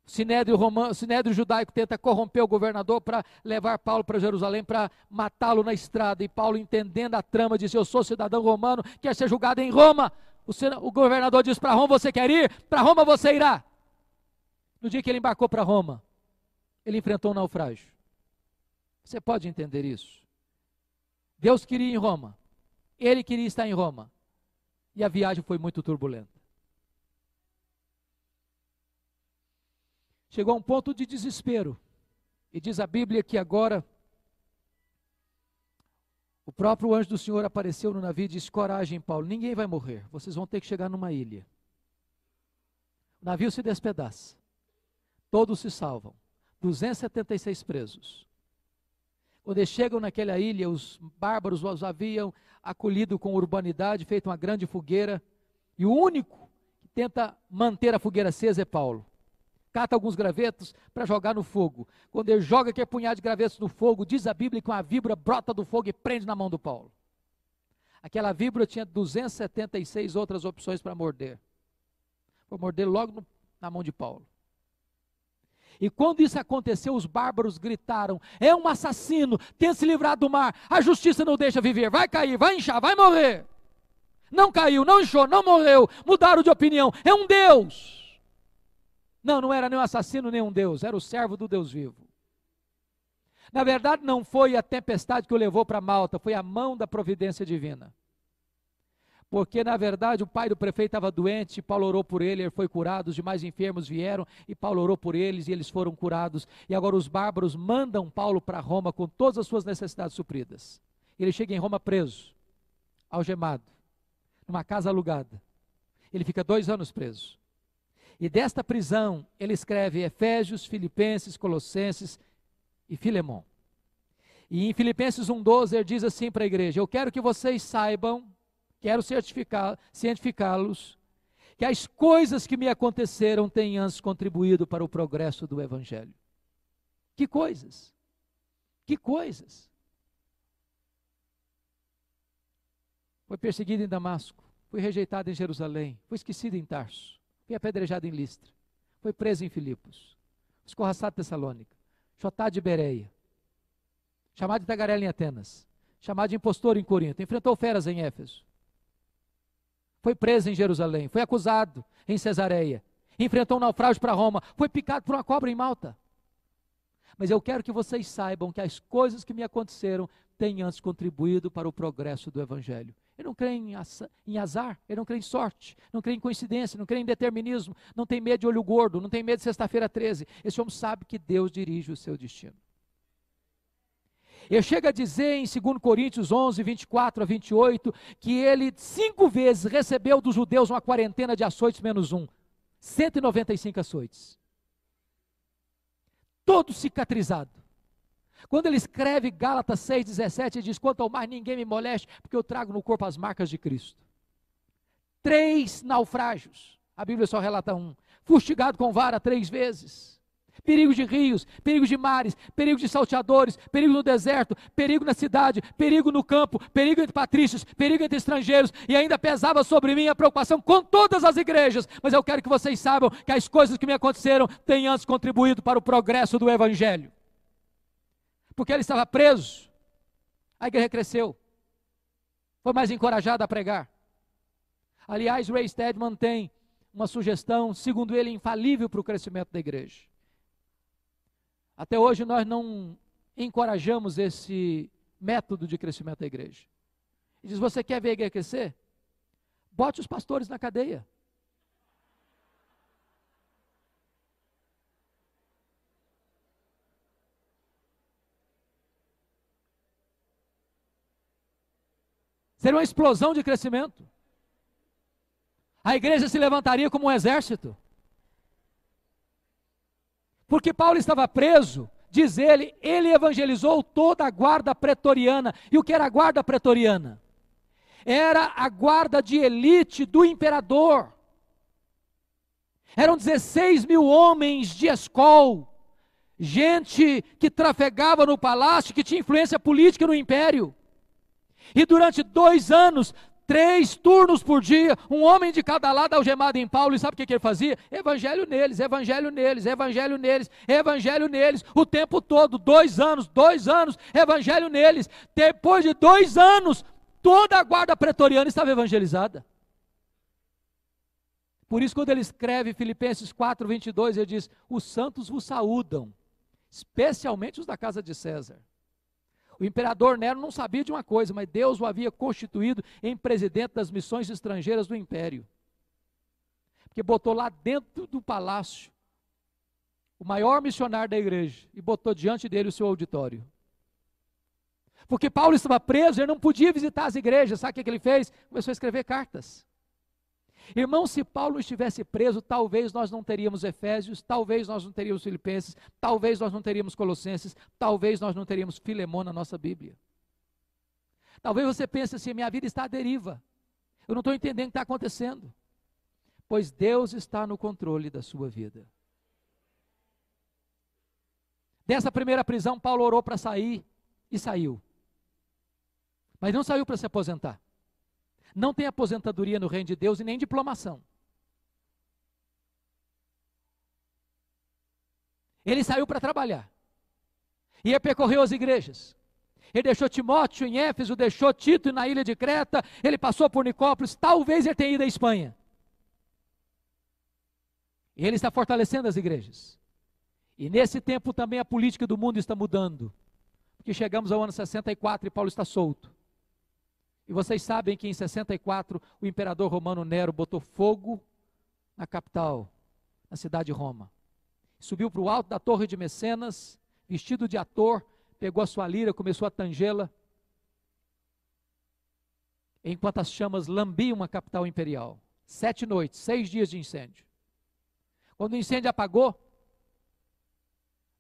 O sinédrio, romano, sinédrio judaico tenta corromper o governador para levar Paulo para Jerusalém para matá-lo na estrada. E Paulo, entendendo a trama, disse: Eu sou cidadão romano, quer ser julgado em Roma. O, o governador diz: Para Roma você quer ir? Para Roma você irá. No dia que ele embarcou para Roma, ele enfrentou um naufrágio. Você pode entender isso? Deus queria ir em Roma, ele queria estar em Roma, e a viagem foi muito turbulenta. Chegou a um ponto de desespero. E diz a Bíblia que agora o próprio anjo do Senhor apareceu no navio e disse: Coragem, Paulo, ninguém vai morrer, vocês vão ter que chegar numa ilha. O navio se despedaça, todos se salvam, 276 presos. Quando eles chegam naquela ilha, os bárbaros os haviam acolhido com urbanidade, feito uma grande fogueira, e o único que tenta manter a fogueira acesa é Paulo cata alguns gravetos para jogar no fogo. Quando ele joga aquele punhado de gravetos no fogo, diz a Bíblia que uma víbora brota do fogo e prende na mão do Paulo. Aquela víbora tinha 276 outras opções para morder. Foi morder logo no, na mão de Paulo. E quando isso aconteceu, os bárbaros gritaram: É um assassino, tem se livrado do mar, a justiça não deixa viver, vai cair, vai inchar, vai morrer. Não caiu, não inchou, não morreu, mudaram de opinião, é um Deus. Não, não era nem um assassino nem um Deus, era o servo do Deus vivo. Na verdade, não foi a tempestade que o levou para Malta, foi a mão da providência divina. Porque, na verdade, o pai do prefeito estava doente, Paulo orou por ele, ele foi curado, os demais enfermos vieram e Paulo orou por eles e eles foram curados. E agora os bárbaros mandam Paulo para Roma com todas as suas necessidades supridas. Ele chega em Roma preso, algemado, numa casa alugada. Ele fica dois anos preso. E desta prisão ele escreve Efésios, Filipenses, Colossenses e Filemão. E em Filipenses 1,12 ele diz assim para a igreja: Eu quero que vocês saibam, quero cientificá-los, que as coisas que me aconteceram têm antes contribuído para o progresso do Evangelho. Que coisas? Que coisas? Foi perseguido em Damasco, foi rejeitado em Jerusalém, foi esquecido em Tarso foi apedrejado em Listra, foi preso em Filipos, escorraçado em Tessalônica, chotado de Bereia, chamado de tagarela em Atenas, chamado de impostor em Corinto, enfrentou feras em Éfeso, foi preso em Jerusalém, foi acusado em Cesareia, enfrentou um naufrágio para Roma, foi picado por uma cobra em Malta. Mas eu quero que vocês saibam que as coisas que me aconteceram têm antes contribuído para o progresso do Evangelho. Ele não crê em, azar, ele não crê em sorte, não crê em coincidência, não crê em determinismo, não tem medo de olho gordo, não tem medo de sexta-feira 13. Esse homem sabe que Deus dirige o seu destino. Ele chega a dizer em 2 Coríntios 11, 24 a 28, que ele cinco vezes recebeu dos judeus uma quarentena de açoites menos um. 195 açoites. Todo cicatrizado. Quando ele escreve Gálatas 6,17, ele diz: Quanto ao mais ninguém me moleste, porque eu trago no corpo as marcas de Cristo. Três naufrágios, a Bíblia só relata um. Fustigado com vara três vezes. Perigo de rios, perigo de mares, perigo de salteadores, perigo no deserto, perigo na cidade, perigo no campo, perigo entre patrícios, perigo entre estrangeiros, e ainda pesava sobre mim a preocupação com todas as igrejas. Mas eu quero que vocês saibam que as coisas que me aconteceram têm antes contribuído para o progresso do Evangelho porque ele estava preso. A igreja cresceu. Foi mais encorajado a pregar. Aliás, Ray Stedman tem uma sugestão, segundo ele, infalível para o crescimento da igreja. Até hoje nós não encorajamos esse método de crescimento da igreja. Ele diz: Você quer ver a igreja crescer? Bote os pastores na cadeia. Seria uma explosão de crescimento. A igreja se levantaria como um exército. Porque Paulo estava preso, diz ele, ele evangelizou toda a guarda pretoriana. E o que era a guarda pretoriana? Era a guarda de elite do imperador. Eram 16 mil homens de escol, gente que trafegava no palácio, que tinha influência política no império. E durante dois anos, Três turnos por dia, um homem de cada lado algemado em Paulo, e sabe o que, que ele fazia? Evangelho neles, evangelho neles, evangelho neles, evangelho neles, o tempo todo, dois anos, dois anos, evangelho neles. Depois de dois anos, toda a guarda pretoriana estava evangelizada. Por isso, quando ele escreve Filipenses 4, 22, ele diz: Os santos vos saúdam, especialmente os da casa de César. O imperador Nero não sabia de uma coisa, mas Deus o havia constituído em presidente das missões estrangeiras do império. Porque botou lá dentro do palácio o maior missionário da igreja e botou diante dele o seu auditório. Porque Paulo estava preso, ele não podia visitar as igrejas. Sabe o que ele fez? Começou a escrever cartas. Irmão, se Paulo estivesse preso, talvez nós não teríamos Efésios, talvez nós não teríamos Filipenses, talvez nós não teríamos Colossenses, talvez nós não teríamos Filemão na nossa Bíblia. Talvez você pense assim: minha vida está à deriva, eu não estou entendendo o que está acontecendo. Pois Deus está no controle da sua vida. Dessa primeira prisão, Paulo orou para sair e saiu. Mas não saiu para se aposentar. Não tem aposentadoria no reino de Deus e nem diplomação. Ele saiu para trabalhar. E ele percorreu as igrejas. Ele deixou Timóteo em Éfeso, deixou Tito na ilha de Creta, ele passou por Nicópolis, talvez ele tenha ido à Espanha. E ele está fortalecendo as igrejas. E nesse tempo também a política do mundo está mudando. Porque chegamos ao ano 64 e Paulo está solto. E vocês sabem que em 64 o imperador romano Nero botou fogo na capital, na cidade de Roma. Subiu para o alto da torre de Mecenas, vestido de ator, pegou a sua lira, começou a tangê-la, enquanto as chamas lambiam a capital imperial. Sete noites, seis dias de incêndio. Quando o incêndio apagou,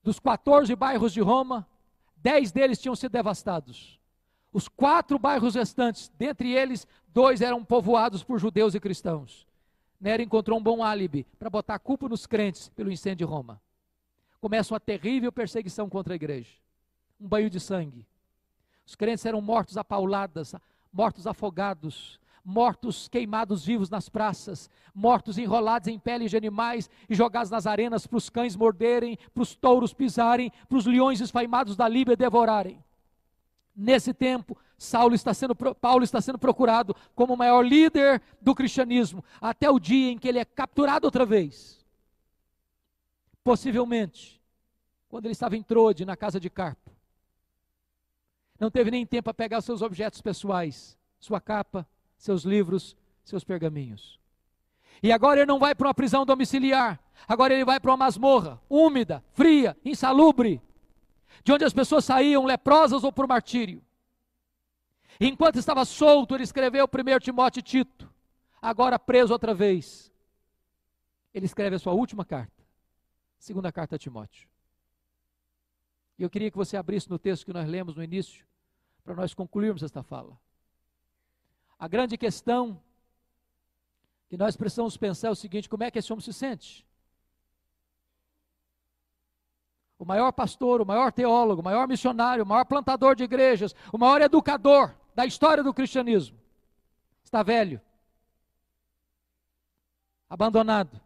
dos 14 bairros de Roma, dez deles tinham sido devastados. Os quatro bairros restantes, dentre eles, dois eram povoados por judeus e cristãos. Nero encontrou um bom álibi para botar a culpa nos crentes pelo incêndio de Roma. Começa uma terrível perseguição contra a igreja. Um banho de sangue. Os crentes eram mortos a pauladas, mortos afogados, mortos queimados vivos nas praças, mortos enrolados em peles de animais e jogados nas arenas para os cães morderem, para os touros pisarem, para os leões esfaimados da Líbia devorarem. Nesse tempo, Saulo está sendo, Paulo está sendo procurado como o maior líder do cristianismo, até o dia em que ele é capturado outra vez. Possivelmente, quando ele estava em Trode, na casa de Carpo. Não teve nem tempo para pegar seus objetos pessoais, sua capa, seus livros, seus pergaminhos. E agora ele não vai para uma prisão domiciliar, agora ele vai para uma masmorra, úmida, fria, insalubre, de onde as pessoas saíam leprosas ou por martírio. Enquanto estava solto, ele escreveu o primeiro Timóteo e Tito, agora preso outra vez. Ele escreve a sua última carta, segunda carta a Timóteo. E eu queria que você abrisse no texto que nós lemos no início, para nós concluirmos esta fala. A grande questão que nós precisamos pensar é o seguinte: como é que esse homem se sente? O maior pastor, o maior teólogo, o maior missionário, o maior plantador de igrejas, o maior educador da história do cristianismo, está velho, abandonado,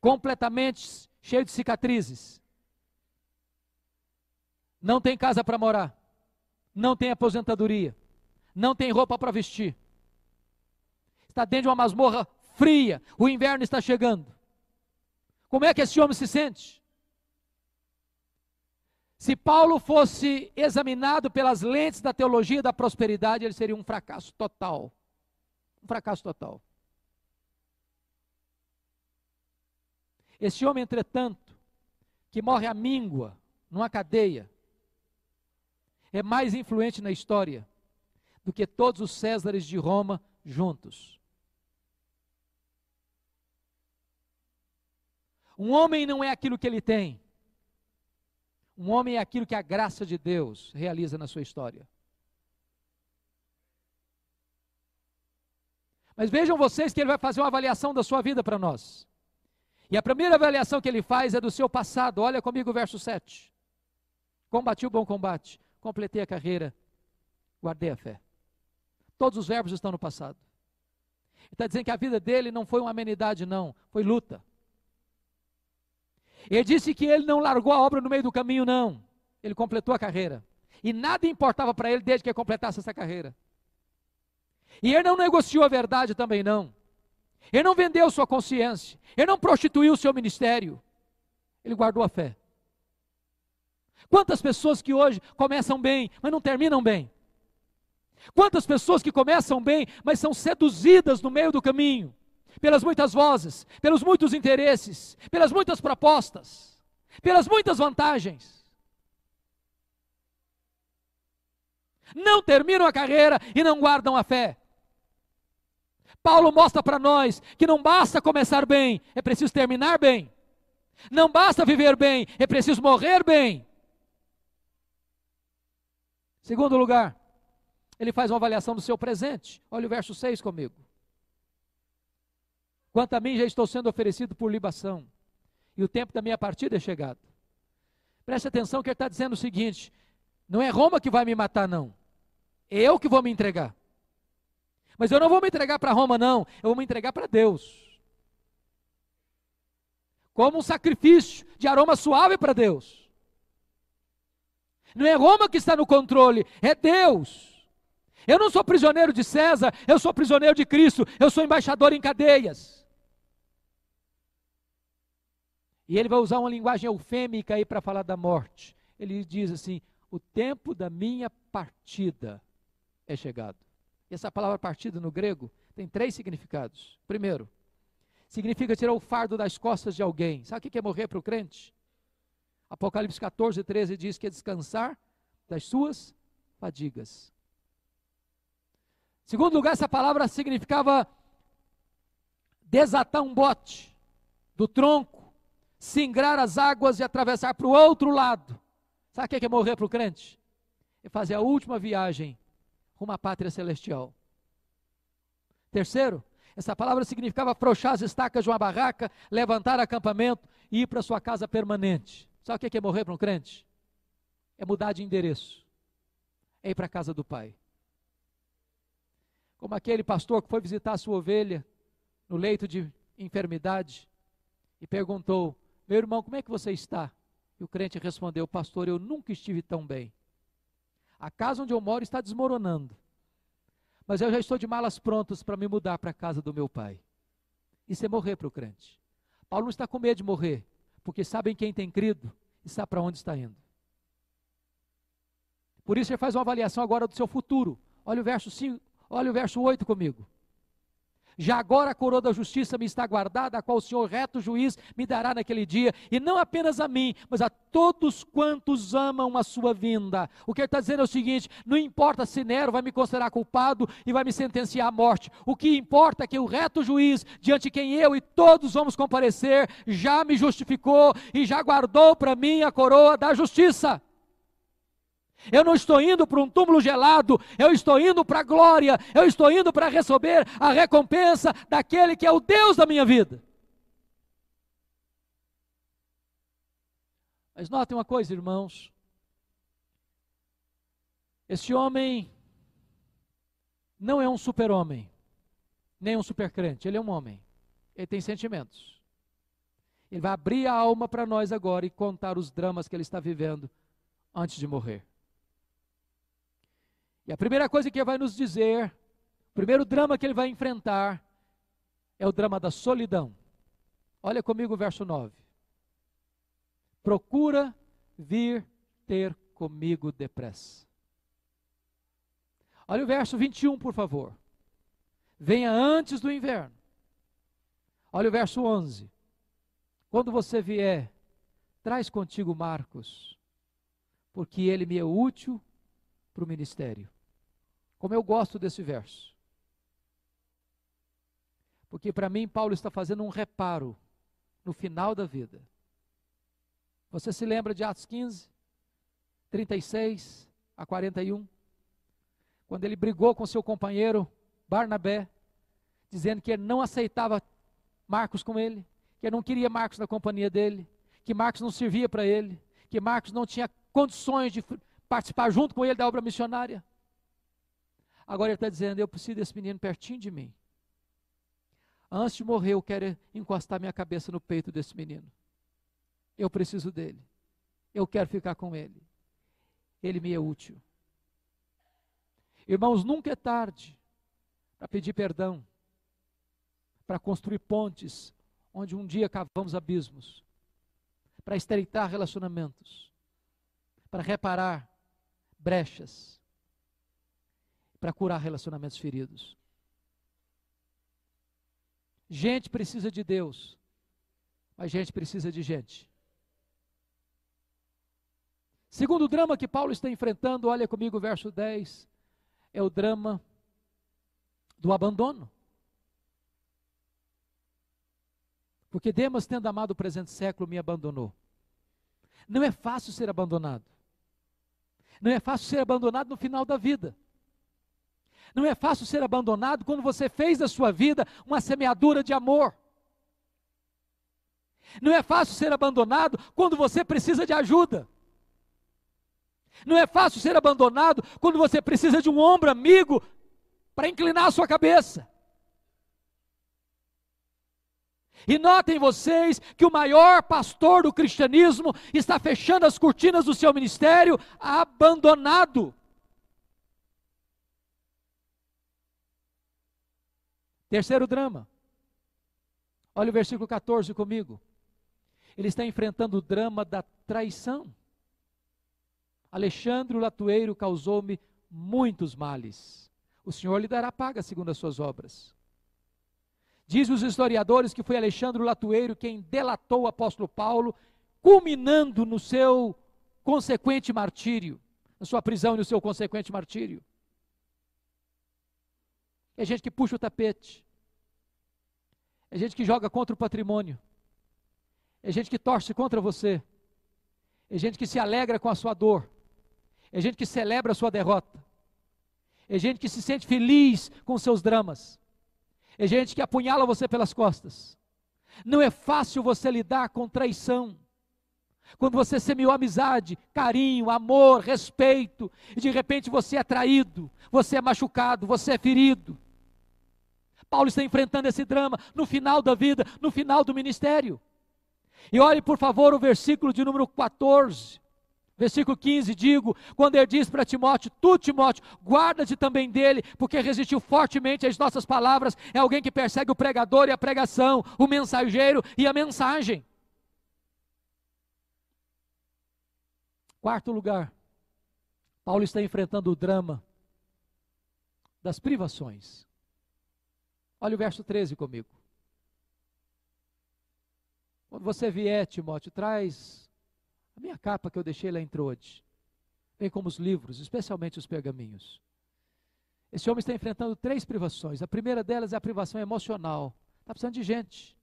completamente cheio de cicatrizes, não tem casa para morar, não tem aposentadoria, não tem roupa para vestir, está dentro de uma masmorra fria, o inverno está chegando. Como é que esse homem se sente? Se Paulo fosse examinado pelas lentes da teologia da prosperidade, ele seria um fracasso total. Um fracasso total. Esse homem, entretanto, que morre à míngua, numa cadeia, é mais influente na história do que todos os Césares de Roma juntos. Um homem não é aquilo que ele tem. Um homem é aquilo que a graça de Deus realiza na sua história. Mas vejam vocês que ele vai fazer uma avaliação da sua vida para nós. E a primeira avaliação que ele faz é do seu passado. Olha comigo o verso 7. Combati o bom combate, completei a carreira, guardei a fé. Todos os verbos estão no passado. Está dizendo que a vida dele não foi uma amenidade, não, foi luta. Ele disse que ele não largou a obra no meio do caminho, não. Ele completou a carreira. E nada importava para ele desde que ele completasse essa carreira. E ele não negociou a verdade também, não. Ele não vendeu sua consciência. Ele não prostituiu o seu ministério. Ele guardou a fé. Quantas pessoas que hoje começam bem, mas não terminam bem? Quantas pessoas que começam bem, mas são seduzidas no meio do caminho, pelas muitas vozes, pelos muitos interesses, pelas muitas propostas, pelas muitas vantagens. Não terminam a carreira e não guardam a fé. Paulo mostra para nós que não basta começar bem, é preciso terminar bem. Não basta viver bem, é preciso morrer bem. Segundo lugar, ele faz uma avaliação do seu presente. Olha o verso 6 comigo. Quanto a mim, já estou sendo oferecido por libação, e o tempo da minha partida é chegado. Preste atenção que ele está dizendo o seguinte: não é Roma que vai me matar, não. É eu que vou me entregar. Mas eu não vou me entregar para Roma, não. Eu vou me entregar para Deus. Como um sacrifício de aroma suave para Deus. Não é Roma que está no controle, é Deus. Eu não sou prisioneiro de César, eu sou prisioneiro de Cristo, eu sou embaixador em cadeias. E ele vai usar uma linguagem eufêmica aí para falar da morte. Ele diz assim: o tempo da minha partida é chegado. E essa palavra partida no grego tem três significados. Primeiro, significa tirar o fardo das costas de alguém. Sabe o que é morrer para o crente? Apocalipse 14, 13 diz que é descansar das suas fadigas. Segundo lugar, essa palavra significava desatar um bote do tronco, singrar as águas e atravessar para o outro lado. Sabe o que é morrer para o crente? É fazer a última viagem rumo à pátria celestial. Terceiro, essa palavra significava afrouxar as estacas de uma barraca, levantar acampamento e ir para sua casa permanente. Sabe o que é morrer para um crente? É mudar de endereço. É ir para a casa do Pai. Como aquele pastor que foi visitar a sua ovelha no leito de enfermidade e perguntou: Meu irmão, como é que você está? E o crente respondeu: Pastor, eu nunca estive tão bem. A casa onde eu moro está desmoronando. Mas eu já estou de malas prontas para me mudar para a casa do meu pai. Isso é morrer para o crente. Paulo não está com medo de morrer, porque sabe em quem tem crido e sabe para onde está indo. Por isso ele faz uma avaliação agora do seu futuro. Olha o verso 5, Olha o verso 8 comigo. Já agora a coroa da justiça me está guardada, a qual o Senhor reto juiz me dará naquele dia, e não apenas a mim, mas a todos quantos amam a sua vinda. O que ele está dizendo é o seguinte: não importa se Nero vai me considerar culpado e vai me sentenciar à morte, o que importa é que o reto juiz, diante de quem eu e todos vamos comparecer, já me justificou e já guardou para mim a coroa da justiça. Eu não estou indo para um túmulo gelado, eu estou indo para a glória, eu estou indo para receber a recompensa daquele que é o Deus da minha vida. Mas notem uma coisa, irmãos. Esse homem não é um super-homem, nem um super-crente, ele é um homem. Ele tem sentimentos. Ele vai abrir a alma para nós agora e contar os dramas que ele está vivendo antes de morrer. E a primeira coisa que ele vai nos dizer, o primeiro drama que ele vai enfrentar, é o drama da solidão. Olha comigo o verso 9. Procura vir ter comigo depressa. Olha o verso 21, por favor. Venha antes do inverno. Olha o verso 11. Quando você vier, traz contigo Marcos, porque ele me é útil para o ministério. Como eu gosto desse verso. Porque para mim, Paulo está fazendo um reparo no final da vida. Você se lembra de Atos 15, 36 a 41? Quando ele brigou com seu companheiro Barnabé, dizendo que ele não aceitava Marcos com ele, que ele não queria Marcos na companhia dele, que Marcos não servia para ele, que Marcos não tinha condições de participar junto com ele da obra missionária. Agora ele está dizendo: eu preciso desse menino pertinho de mim. Antes de morrer, eu quero encostar minha cabeça no peito desse menino. Eu preciso dele. Eu quero ficar com ele. Ele me é útil. Irmãos, nunca é tarde para pedir perdão, para construir pontes onde um dia cavamos abismos, para estreitar relacionamentos, para reparar brechas, para curar relacionamentos feridos. Gente precisa de Deus, mas gente precisa de gente. Segundo drama que Paulo está enfrentando, olha comigo o verso 10, é o drama do abandono. Porque Demas, tendo amado o presente século, me abandonou. Não é fácil ser abandonado. Não é fácil ser abandonado no final da vida. Não é fácil ser abandonado quando você fez da sua vida uma semeadura de amor. Não é fácil ser abandonado quando você precisa de ajuda. Não é fácil ser abandonado quando você precisa de um ombro amigo para inclinar a sua cabeça. E notem vocês que o maior pastor do cristianismo está fechando as cortinas do seu ministério abandonado. Terceiro drama. Olha o versículo 14 comigo. Ele está enfrentando o drama da traição. Alexandre o Latueiro causou-me muitos males. O Senhor lhe dará paga segundo as suas obras. Diz os historiadores que foi Alexandre o Latueiro quem delatou o apóstolo Paulo, culminando no seu consequente martírio, na sua prisão e no seu consequente martírio. É gente que puxa o tapete. É gente que joga contra o patrimônio. É gente que torce contra você. É gente que se alegra com a sua dor. É gente que celebra a sua derrota. É gente que se sente feliz com seus dramas. É gente que apunhala você pelas costas. Não é fácil você lidar com traição. Quando você semeou amizade, carinho, amor, respeito, e de repente você é traído, você é machucado, você é ferido. Paulo está enfrentando esse drama no final da vida, no final do ministério. E olhe, por favor, o versículo de número 14. Versículo 15, digo, quando ele diz para Timóteo, tu Timóteo, guarda-te também dele, porque resistiu fortemente às nossas palavras, é alguém que persegue o pregador e a pregação, o mensageiro e a mensagem. Quarto lugar, Paulo está enfrentando o drama das privações. Olha o verso 13 comigo. Quando você vier, Timóteo, traz a minha capa que eu deixei lá em Troade, bem como os livros, especialmente os pergaminhos. Esse homem está enfrentando três privações. A primeira delas é a privação emocional. Está precisando de gente.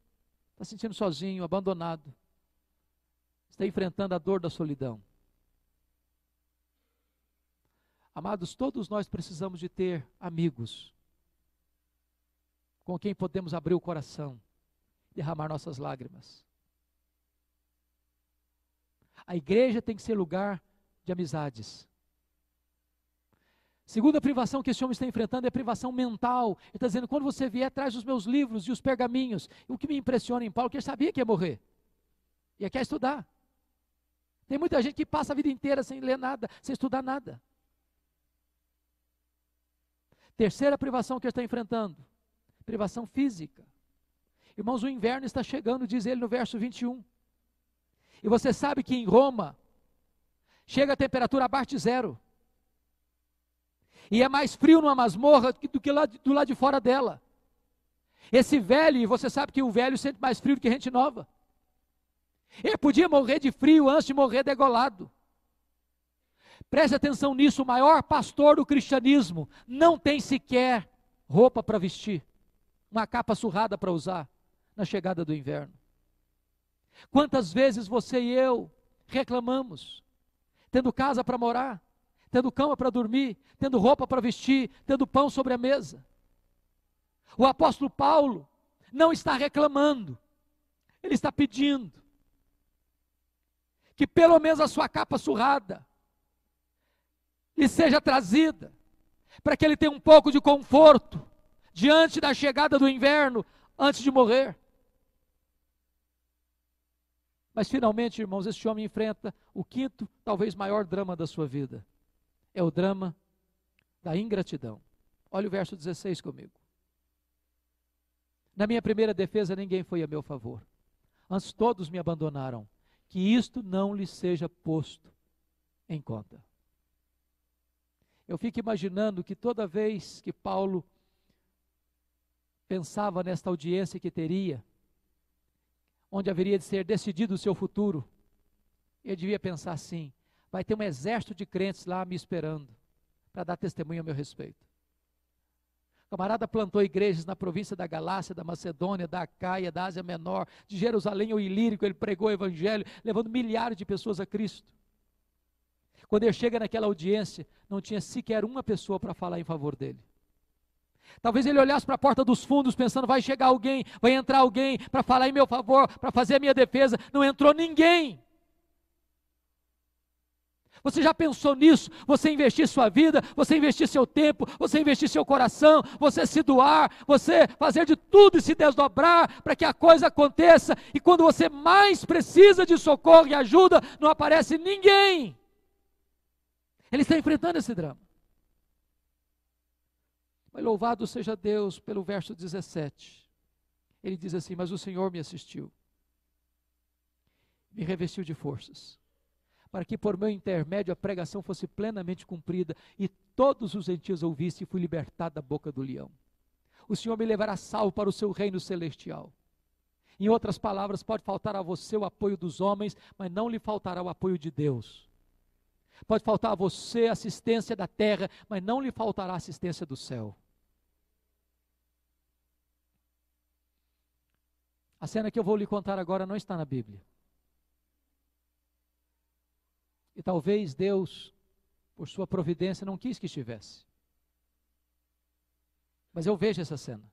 Está se sentindo sozinho, abandonado. Está enfrentando a dor da solidão. Amados, todos nós precisamos de ter amigos com quem podemos abrir o coração, derramar nossas lágrimas. A igreja tem que ser lugar de amizades. Segunda privação que esse homem está enfrentando é a privação mental. Ele está dizendo: quando você vier, traz os meus livros e os pergaminhos. O que me impressiona em Paulo é que ele sabia que ia morrer. E quer estudar. Tem muita gente que passa a vida inteira sem ler nada, sem estudar nada. Terceira privação que ele está enfrentando: privação física. Irmãos, o inverno está chegando, diz ele no verso 21. E você sabe que em Roma chega a temperatura abaixo de zero. E é mais frio numa masmorra do que lá, do lado de fora dela. Esse velho, e você sabe que o velho sente mais frio do que gente nova. Ele podia morrer de frio antes de morrer degolado. Preste atenção nisso: o maior pastor do cristianismo não tem sequer roupa para vestir, uma capa surrada para usar na chegada do inverno. Quantas vezes você e eu reclamamos, tendo casa para morar, tendo cama para dormir, tendo roupa para vestir, tendo pão sobre a mesa. O apóstolo Paulo não está reclamando, ele está pedindo que pelo menos a sua capa surrada lhe seja trazida, para que ele tenha um pouco de conforto diante da chegada do inverno, antes de morrer. Mas finalmente, irmãos, este homem enfrenta o quinto, talvez maior drama da sua vida. É o drama da ingratidão. Olha o verso 16 comigo. Na minha primeira defesa, ninguém foi a meu favor. Antes todos me abandonaram. Que isto não lhe seja posto em conta. Eu fico imaginando que toda vez que Paulo pensava nesta audiência que teria, onde haveria de ser decidido o seu futuro, ele devia pensar assim: vai ter um exército de crentes lá me esperando para dar testemunho a meu respeito. O camarada plantou igrejas na província da Galácia, da Macedônia, da Acaia, da Ásia Menor, de Jerusalém ao Ilírico, ele pregou o evangelho, levando milhares de pessoas a Cristo. Quando ele chega naquela audiência, não tinha sequer uma pessoa para falar em favor dele. Talvez ele olhasse para a porta dos fundos pensando: vai chegar alguém, vai entrar alguém para falar em meu favor, para fazer a minha defesa. Não entrou ninguém. Você já pensou nisso? Você investir sua vida, você investir seu tempo, você investir seu coração, você se doar, você fazer de tudo e se desdobrar para que a coisa aconteça, e quando você mais precisa de socorro e ajuda, não aparece ninguém. Ele está enfrentando esse drama. Mas louvado seja Deus pelo verso 17. Ele diz assim: Mas o Senhor me assistiu, me revestiu de forças, para que por meu intermédio a pregação fosse plenamente cumprida e todos os gentios ouvissem e fui libertado da boca do leão. O Senhor me levará salvo para o seu reino celestial. Em outras palavras, pode faltar a você o apoio dos homens, mas não lhe faltará o apoio de Deus. Pode faltar a você assistência da terra, mas não lhe faltará assistência do céu. A cena que eu vou lhe contar agora não está na Bíblia. E talvez Deus, por sua providência, não quis que estivesse. Mas eu vejo essa cena.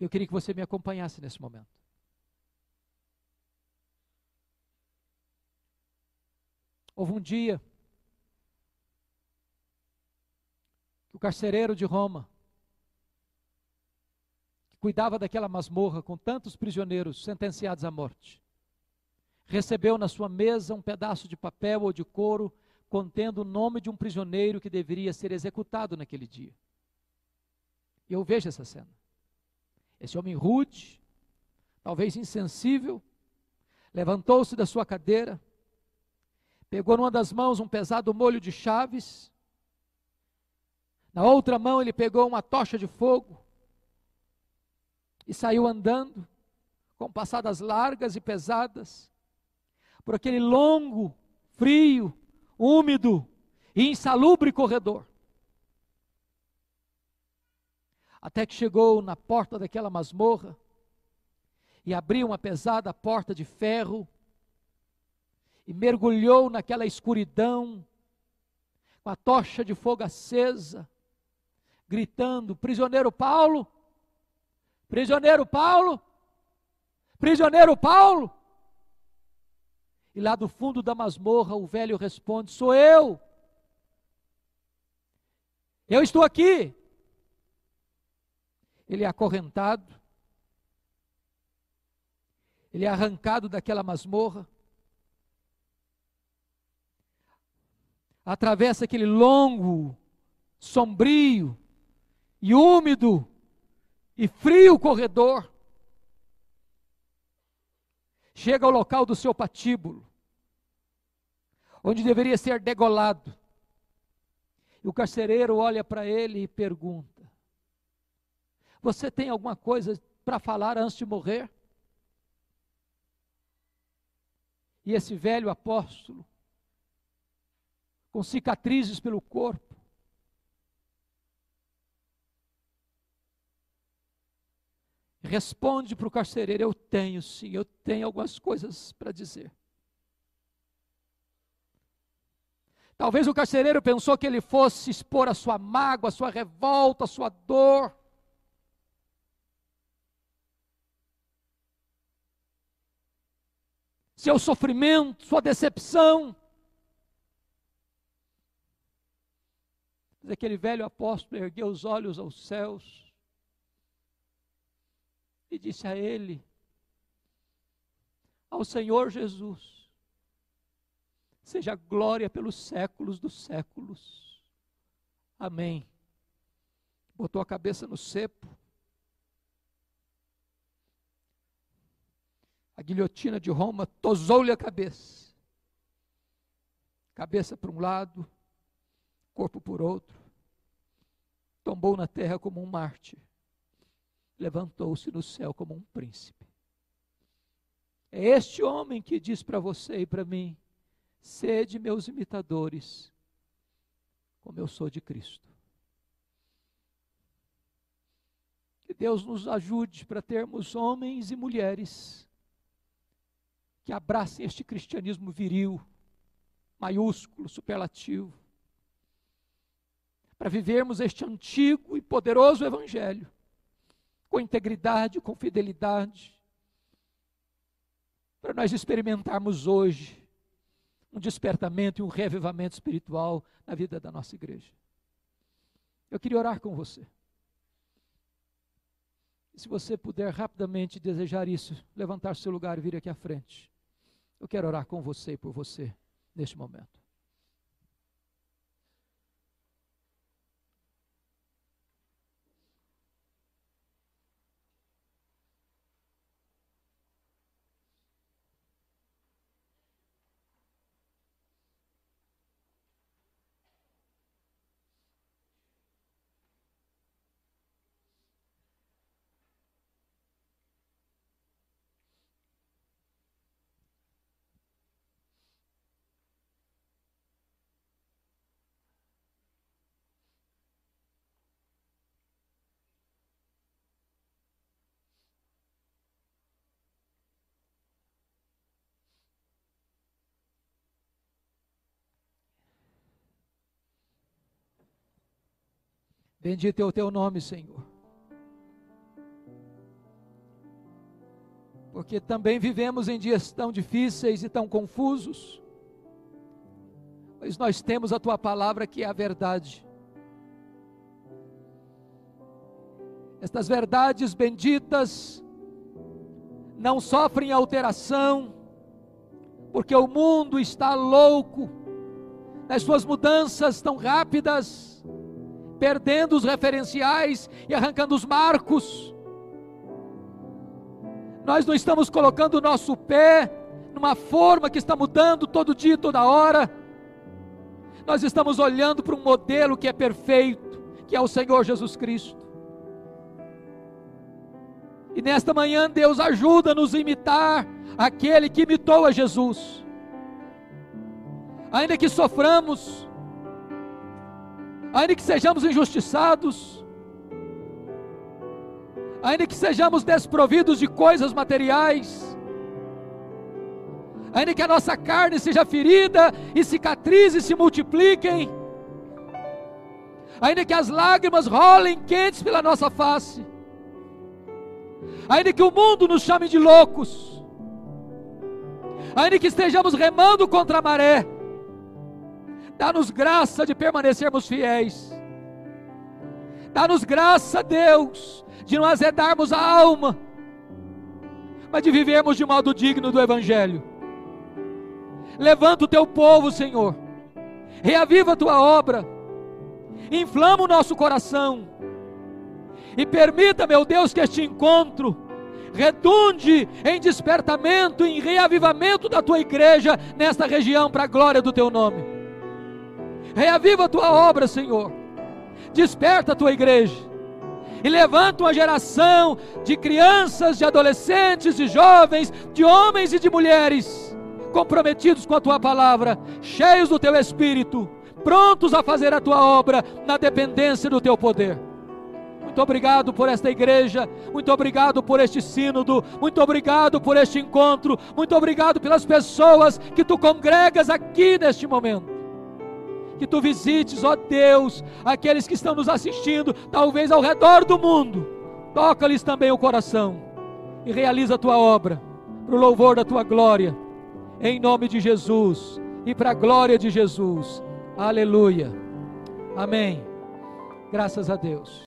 Eu queria que você me acompanhasse nesse momento. Houve um dia que o carcereiro de Roma, cuidava daquela masmorra com tantos prisioneiros sentenciados à morte, recebeu na sua mesa um pedaço de papel ou de couro contendo o nome de um prisioneiro que deveria ser executado naquele dia. E eu vejo essa cena. Esse homem rude, talvez insensível, levantou-se da sua cadeira, Pegou numa das mãos um pesado molho de chaves. Na outra mão ele pegou uma tocha de fogo. E saiu andando, com passadas largas e pesadas, por aquele longo, frio, úmido e insalubre corredor. Até que chegou na porta daquela masmorra e abriu uma pesada porta de ferro e mergulhou naquela escuridão, com a tocha de fogo acesa, gritando: Prisioneiro Paulo, prisioneiro Paulo, prisioneiro Paulo. E lá do fundo da masmorra o velho responde: Sou eu. Eu estou aqui. Ele é acorrentado, ele é arrancado daquela masmorra, atravessa aquele longo, sombrio e úmido e frio corredor. Chega ao local do seu patíbulo, onde deveria ser degolado. E o carcereiro olha para ele e pergunta: Você tem alguma coisa para falar antes de morrer? E esse velho apóstolo com cicatrizes pelo corpo. Responde para o carcereiro: Eu tenho sim, eu tenho algumas coisas para dizer. Talvez o carcereiro pensou que ele fosse expor a sua mágoa, a sua revolta, a sua dor. Seu sofrimento, sua decepção. Mas aquele velho apóstolo ergueu os olhos aos céus e disse a ele: Ao Senhor Jesus, seja glória pelos séculos dos séculos. Amém. Botou a cabeça no cepo. A guilhotina de Roma tosou-lhe a cabeça. Cabeça para um lado, corpo por outro, tombou na terra como um mártir, levantou-se no céu como um príncipe. É este homem que diz para você e para mim: sede meus imitadores, como eu sou de Cristo. Que Deus nos ajude para termos homens e mulheres que abracem este cristianismo viril, maiúsculo, superlativo, para vivermos este antigo e poderoso Evangelho, com integridade, com fidelidade, para nós experimentarmos hoje um despertamento e um reavivamento espiritual na vida da nossa igreja. Eu queria orar com você. Se você puder rapidamente desejar isso, levantar seu lugar e vir aqui à frente. Eu quero orar com você e por você neste momento. Bendito é o teu nome, Senhor. Porque também vivemos em dias tão difíceis e tão confusos, mas nós temos a tua palavra que é a verdade. Estas verdades benditas não sofrem alteração, porque o mundo está louco nas suas mudanças tão rápidas perdendo os referenciais e arrancando os marcos. Nós não estamos colocando o nosso pé numa forma que está mudando todo dia, toda hora. Nós estamos olhando para um modelo que é perfeito, que é o Senhor Jesus Cristo. E nesta manhã, Deus ajuda-nos a imitar aquele que imitou a Jesus. Ainda que soframos, ainda que sejamos injustiçados, ainda que sejamos desprovidos de coisas materiais, ainda que a nossa carne seja ferida e cicatrizes se multipliquem, ainda que as lágrimas rolem quentes pela nossa face, ainda que o mundo nos chame de loucos, ainda que estejamos remando contra a maré, Dá-nos graça de permanecermos fiéis. Dá-nos graça, Deus, de não azedarmos a alma, mas de vivermos de modo digno do Evangelho. Levanta o teu povo, Senhor. Reaviva a tua obra. Inflama o nosso coração. E permita, meu Deus, que este encontro redunde em despertamento, em reavivamento da tua igreja nesta região, para a glória do teu nome. Reaviva a tua obra, Senhor. Desperta a tua igreja. E levanta uma geração de crianças, de adolescentes, de jovens, de homens e de mulheres comprometidos com a tua palavra, cheios do teu espírito, prontos a fazer a tua obra na dependência do teu poder. Muito obrigado por esta igreja, muito obrigado por este sínodo, muito obrigado por este encontro, muito obrigado pelas pessoas que tu congregas aqui neste momento que tu visites, ó Deus, aqueles que estão nos assistindo, talvez ao redor do mundo, toca-lhes também o coração e realiza a tua obra, para o louvor da tua glória, em nome de Jesus e para a glória de Jesus, aleluia, amém. Graças a Deus.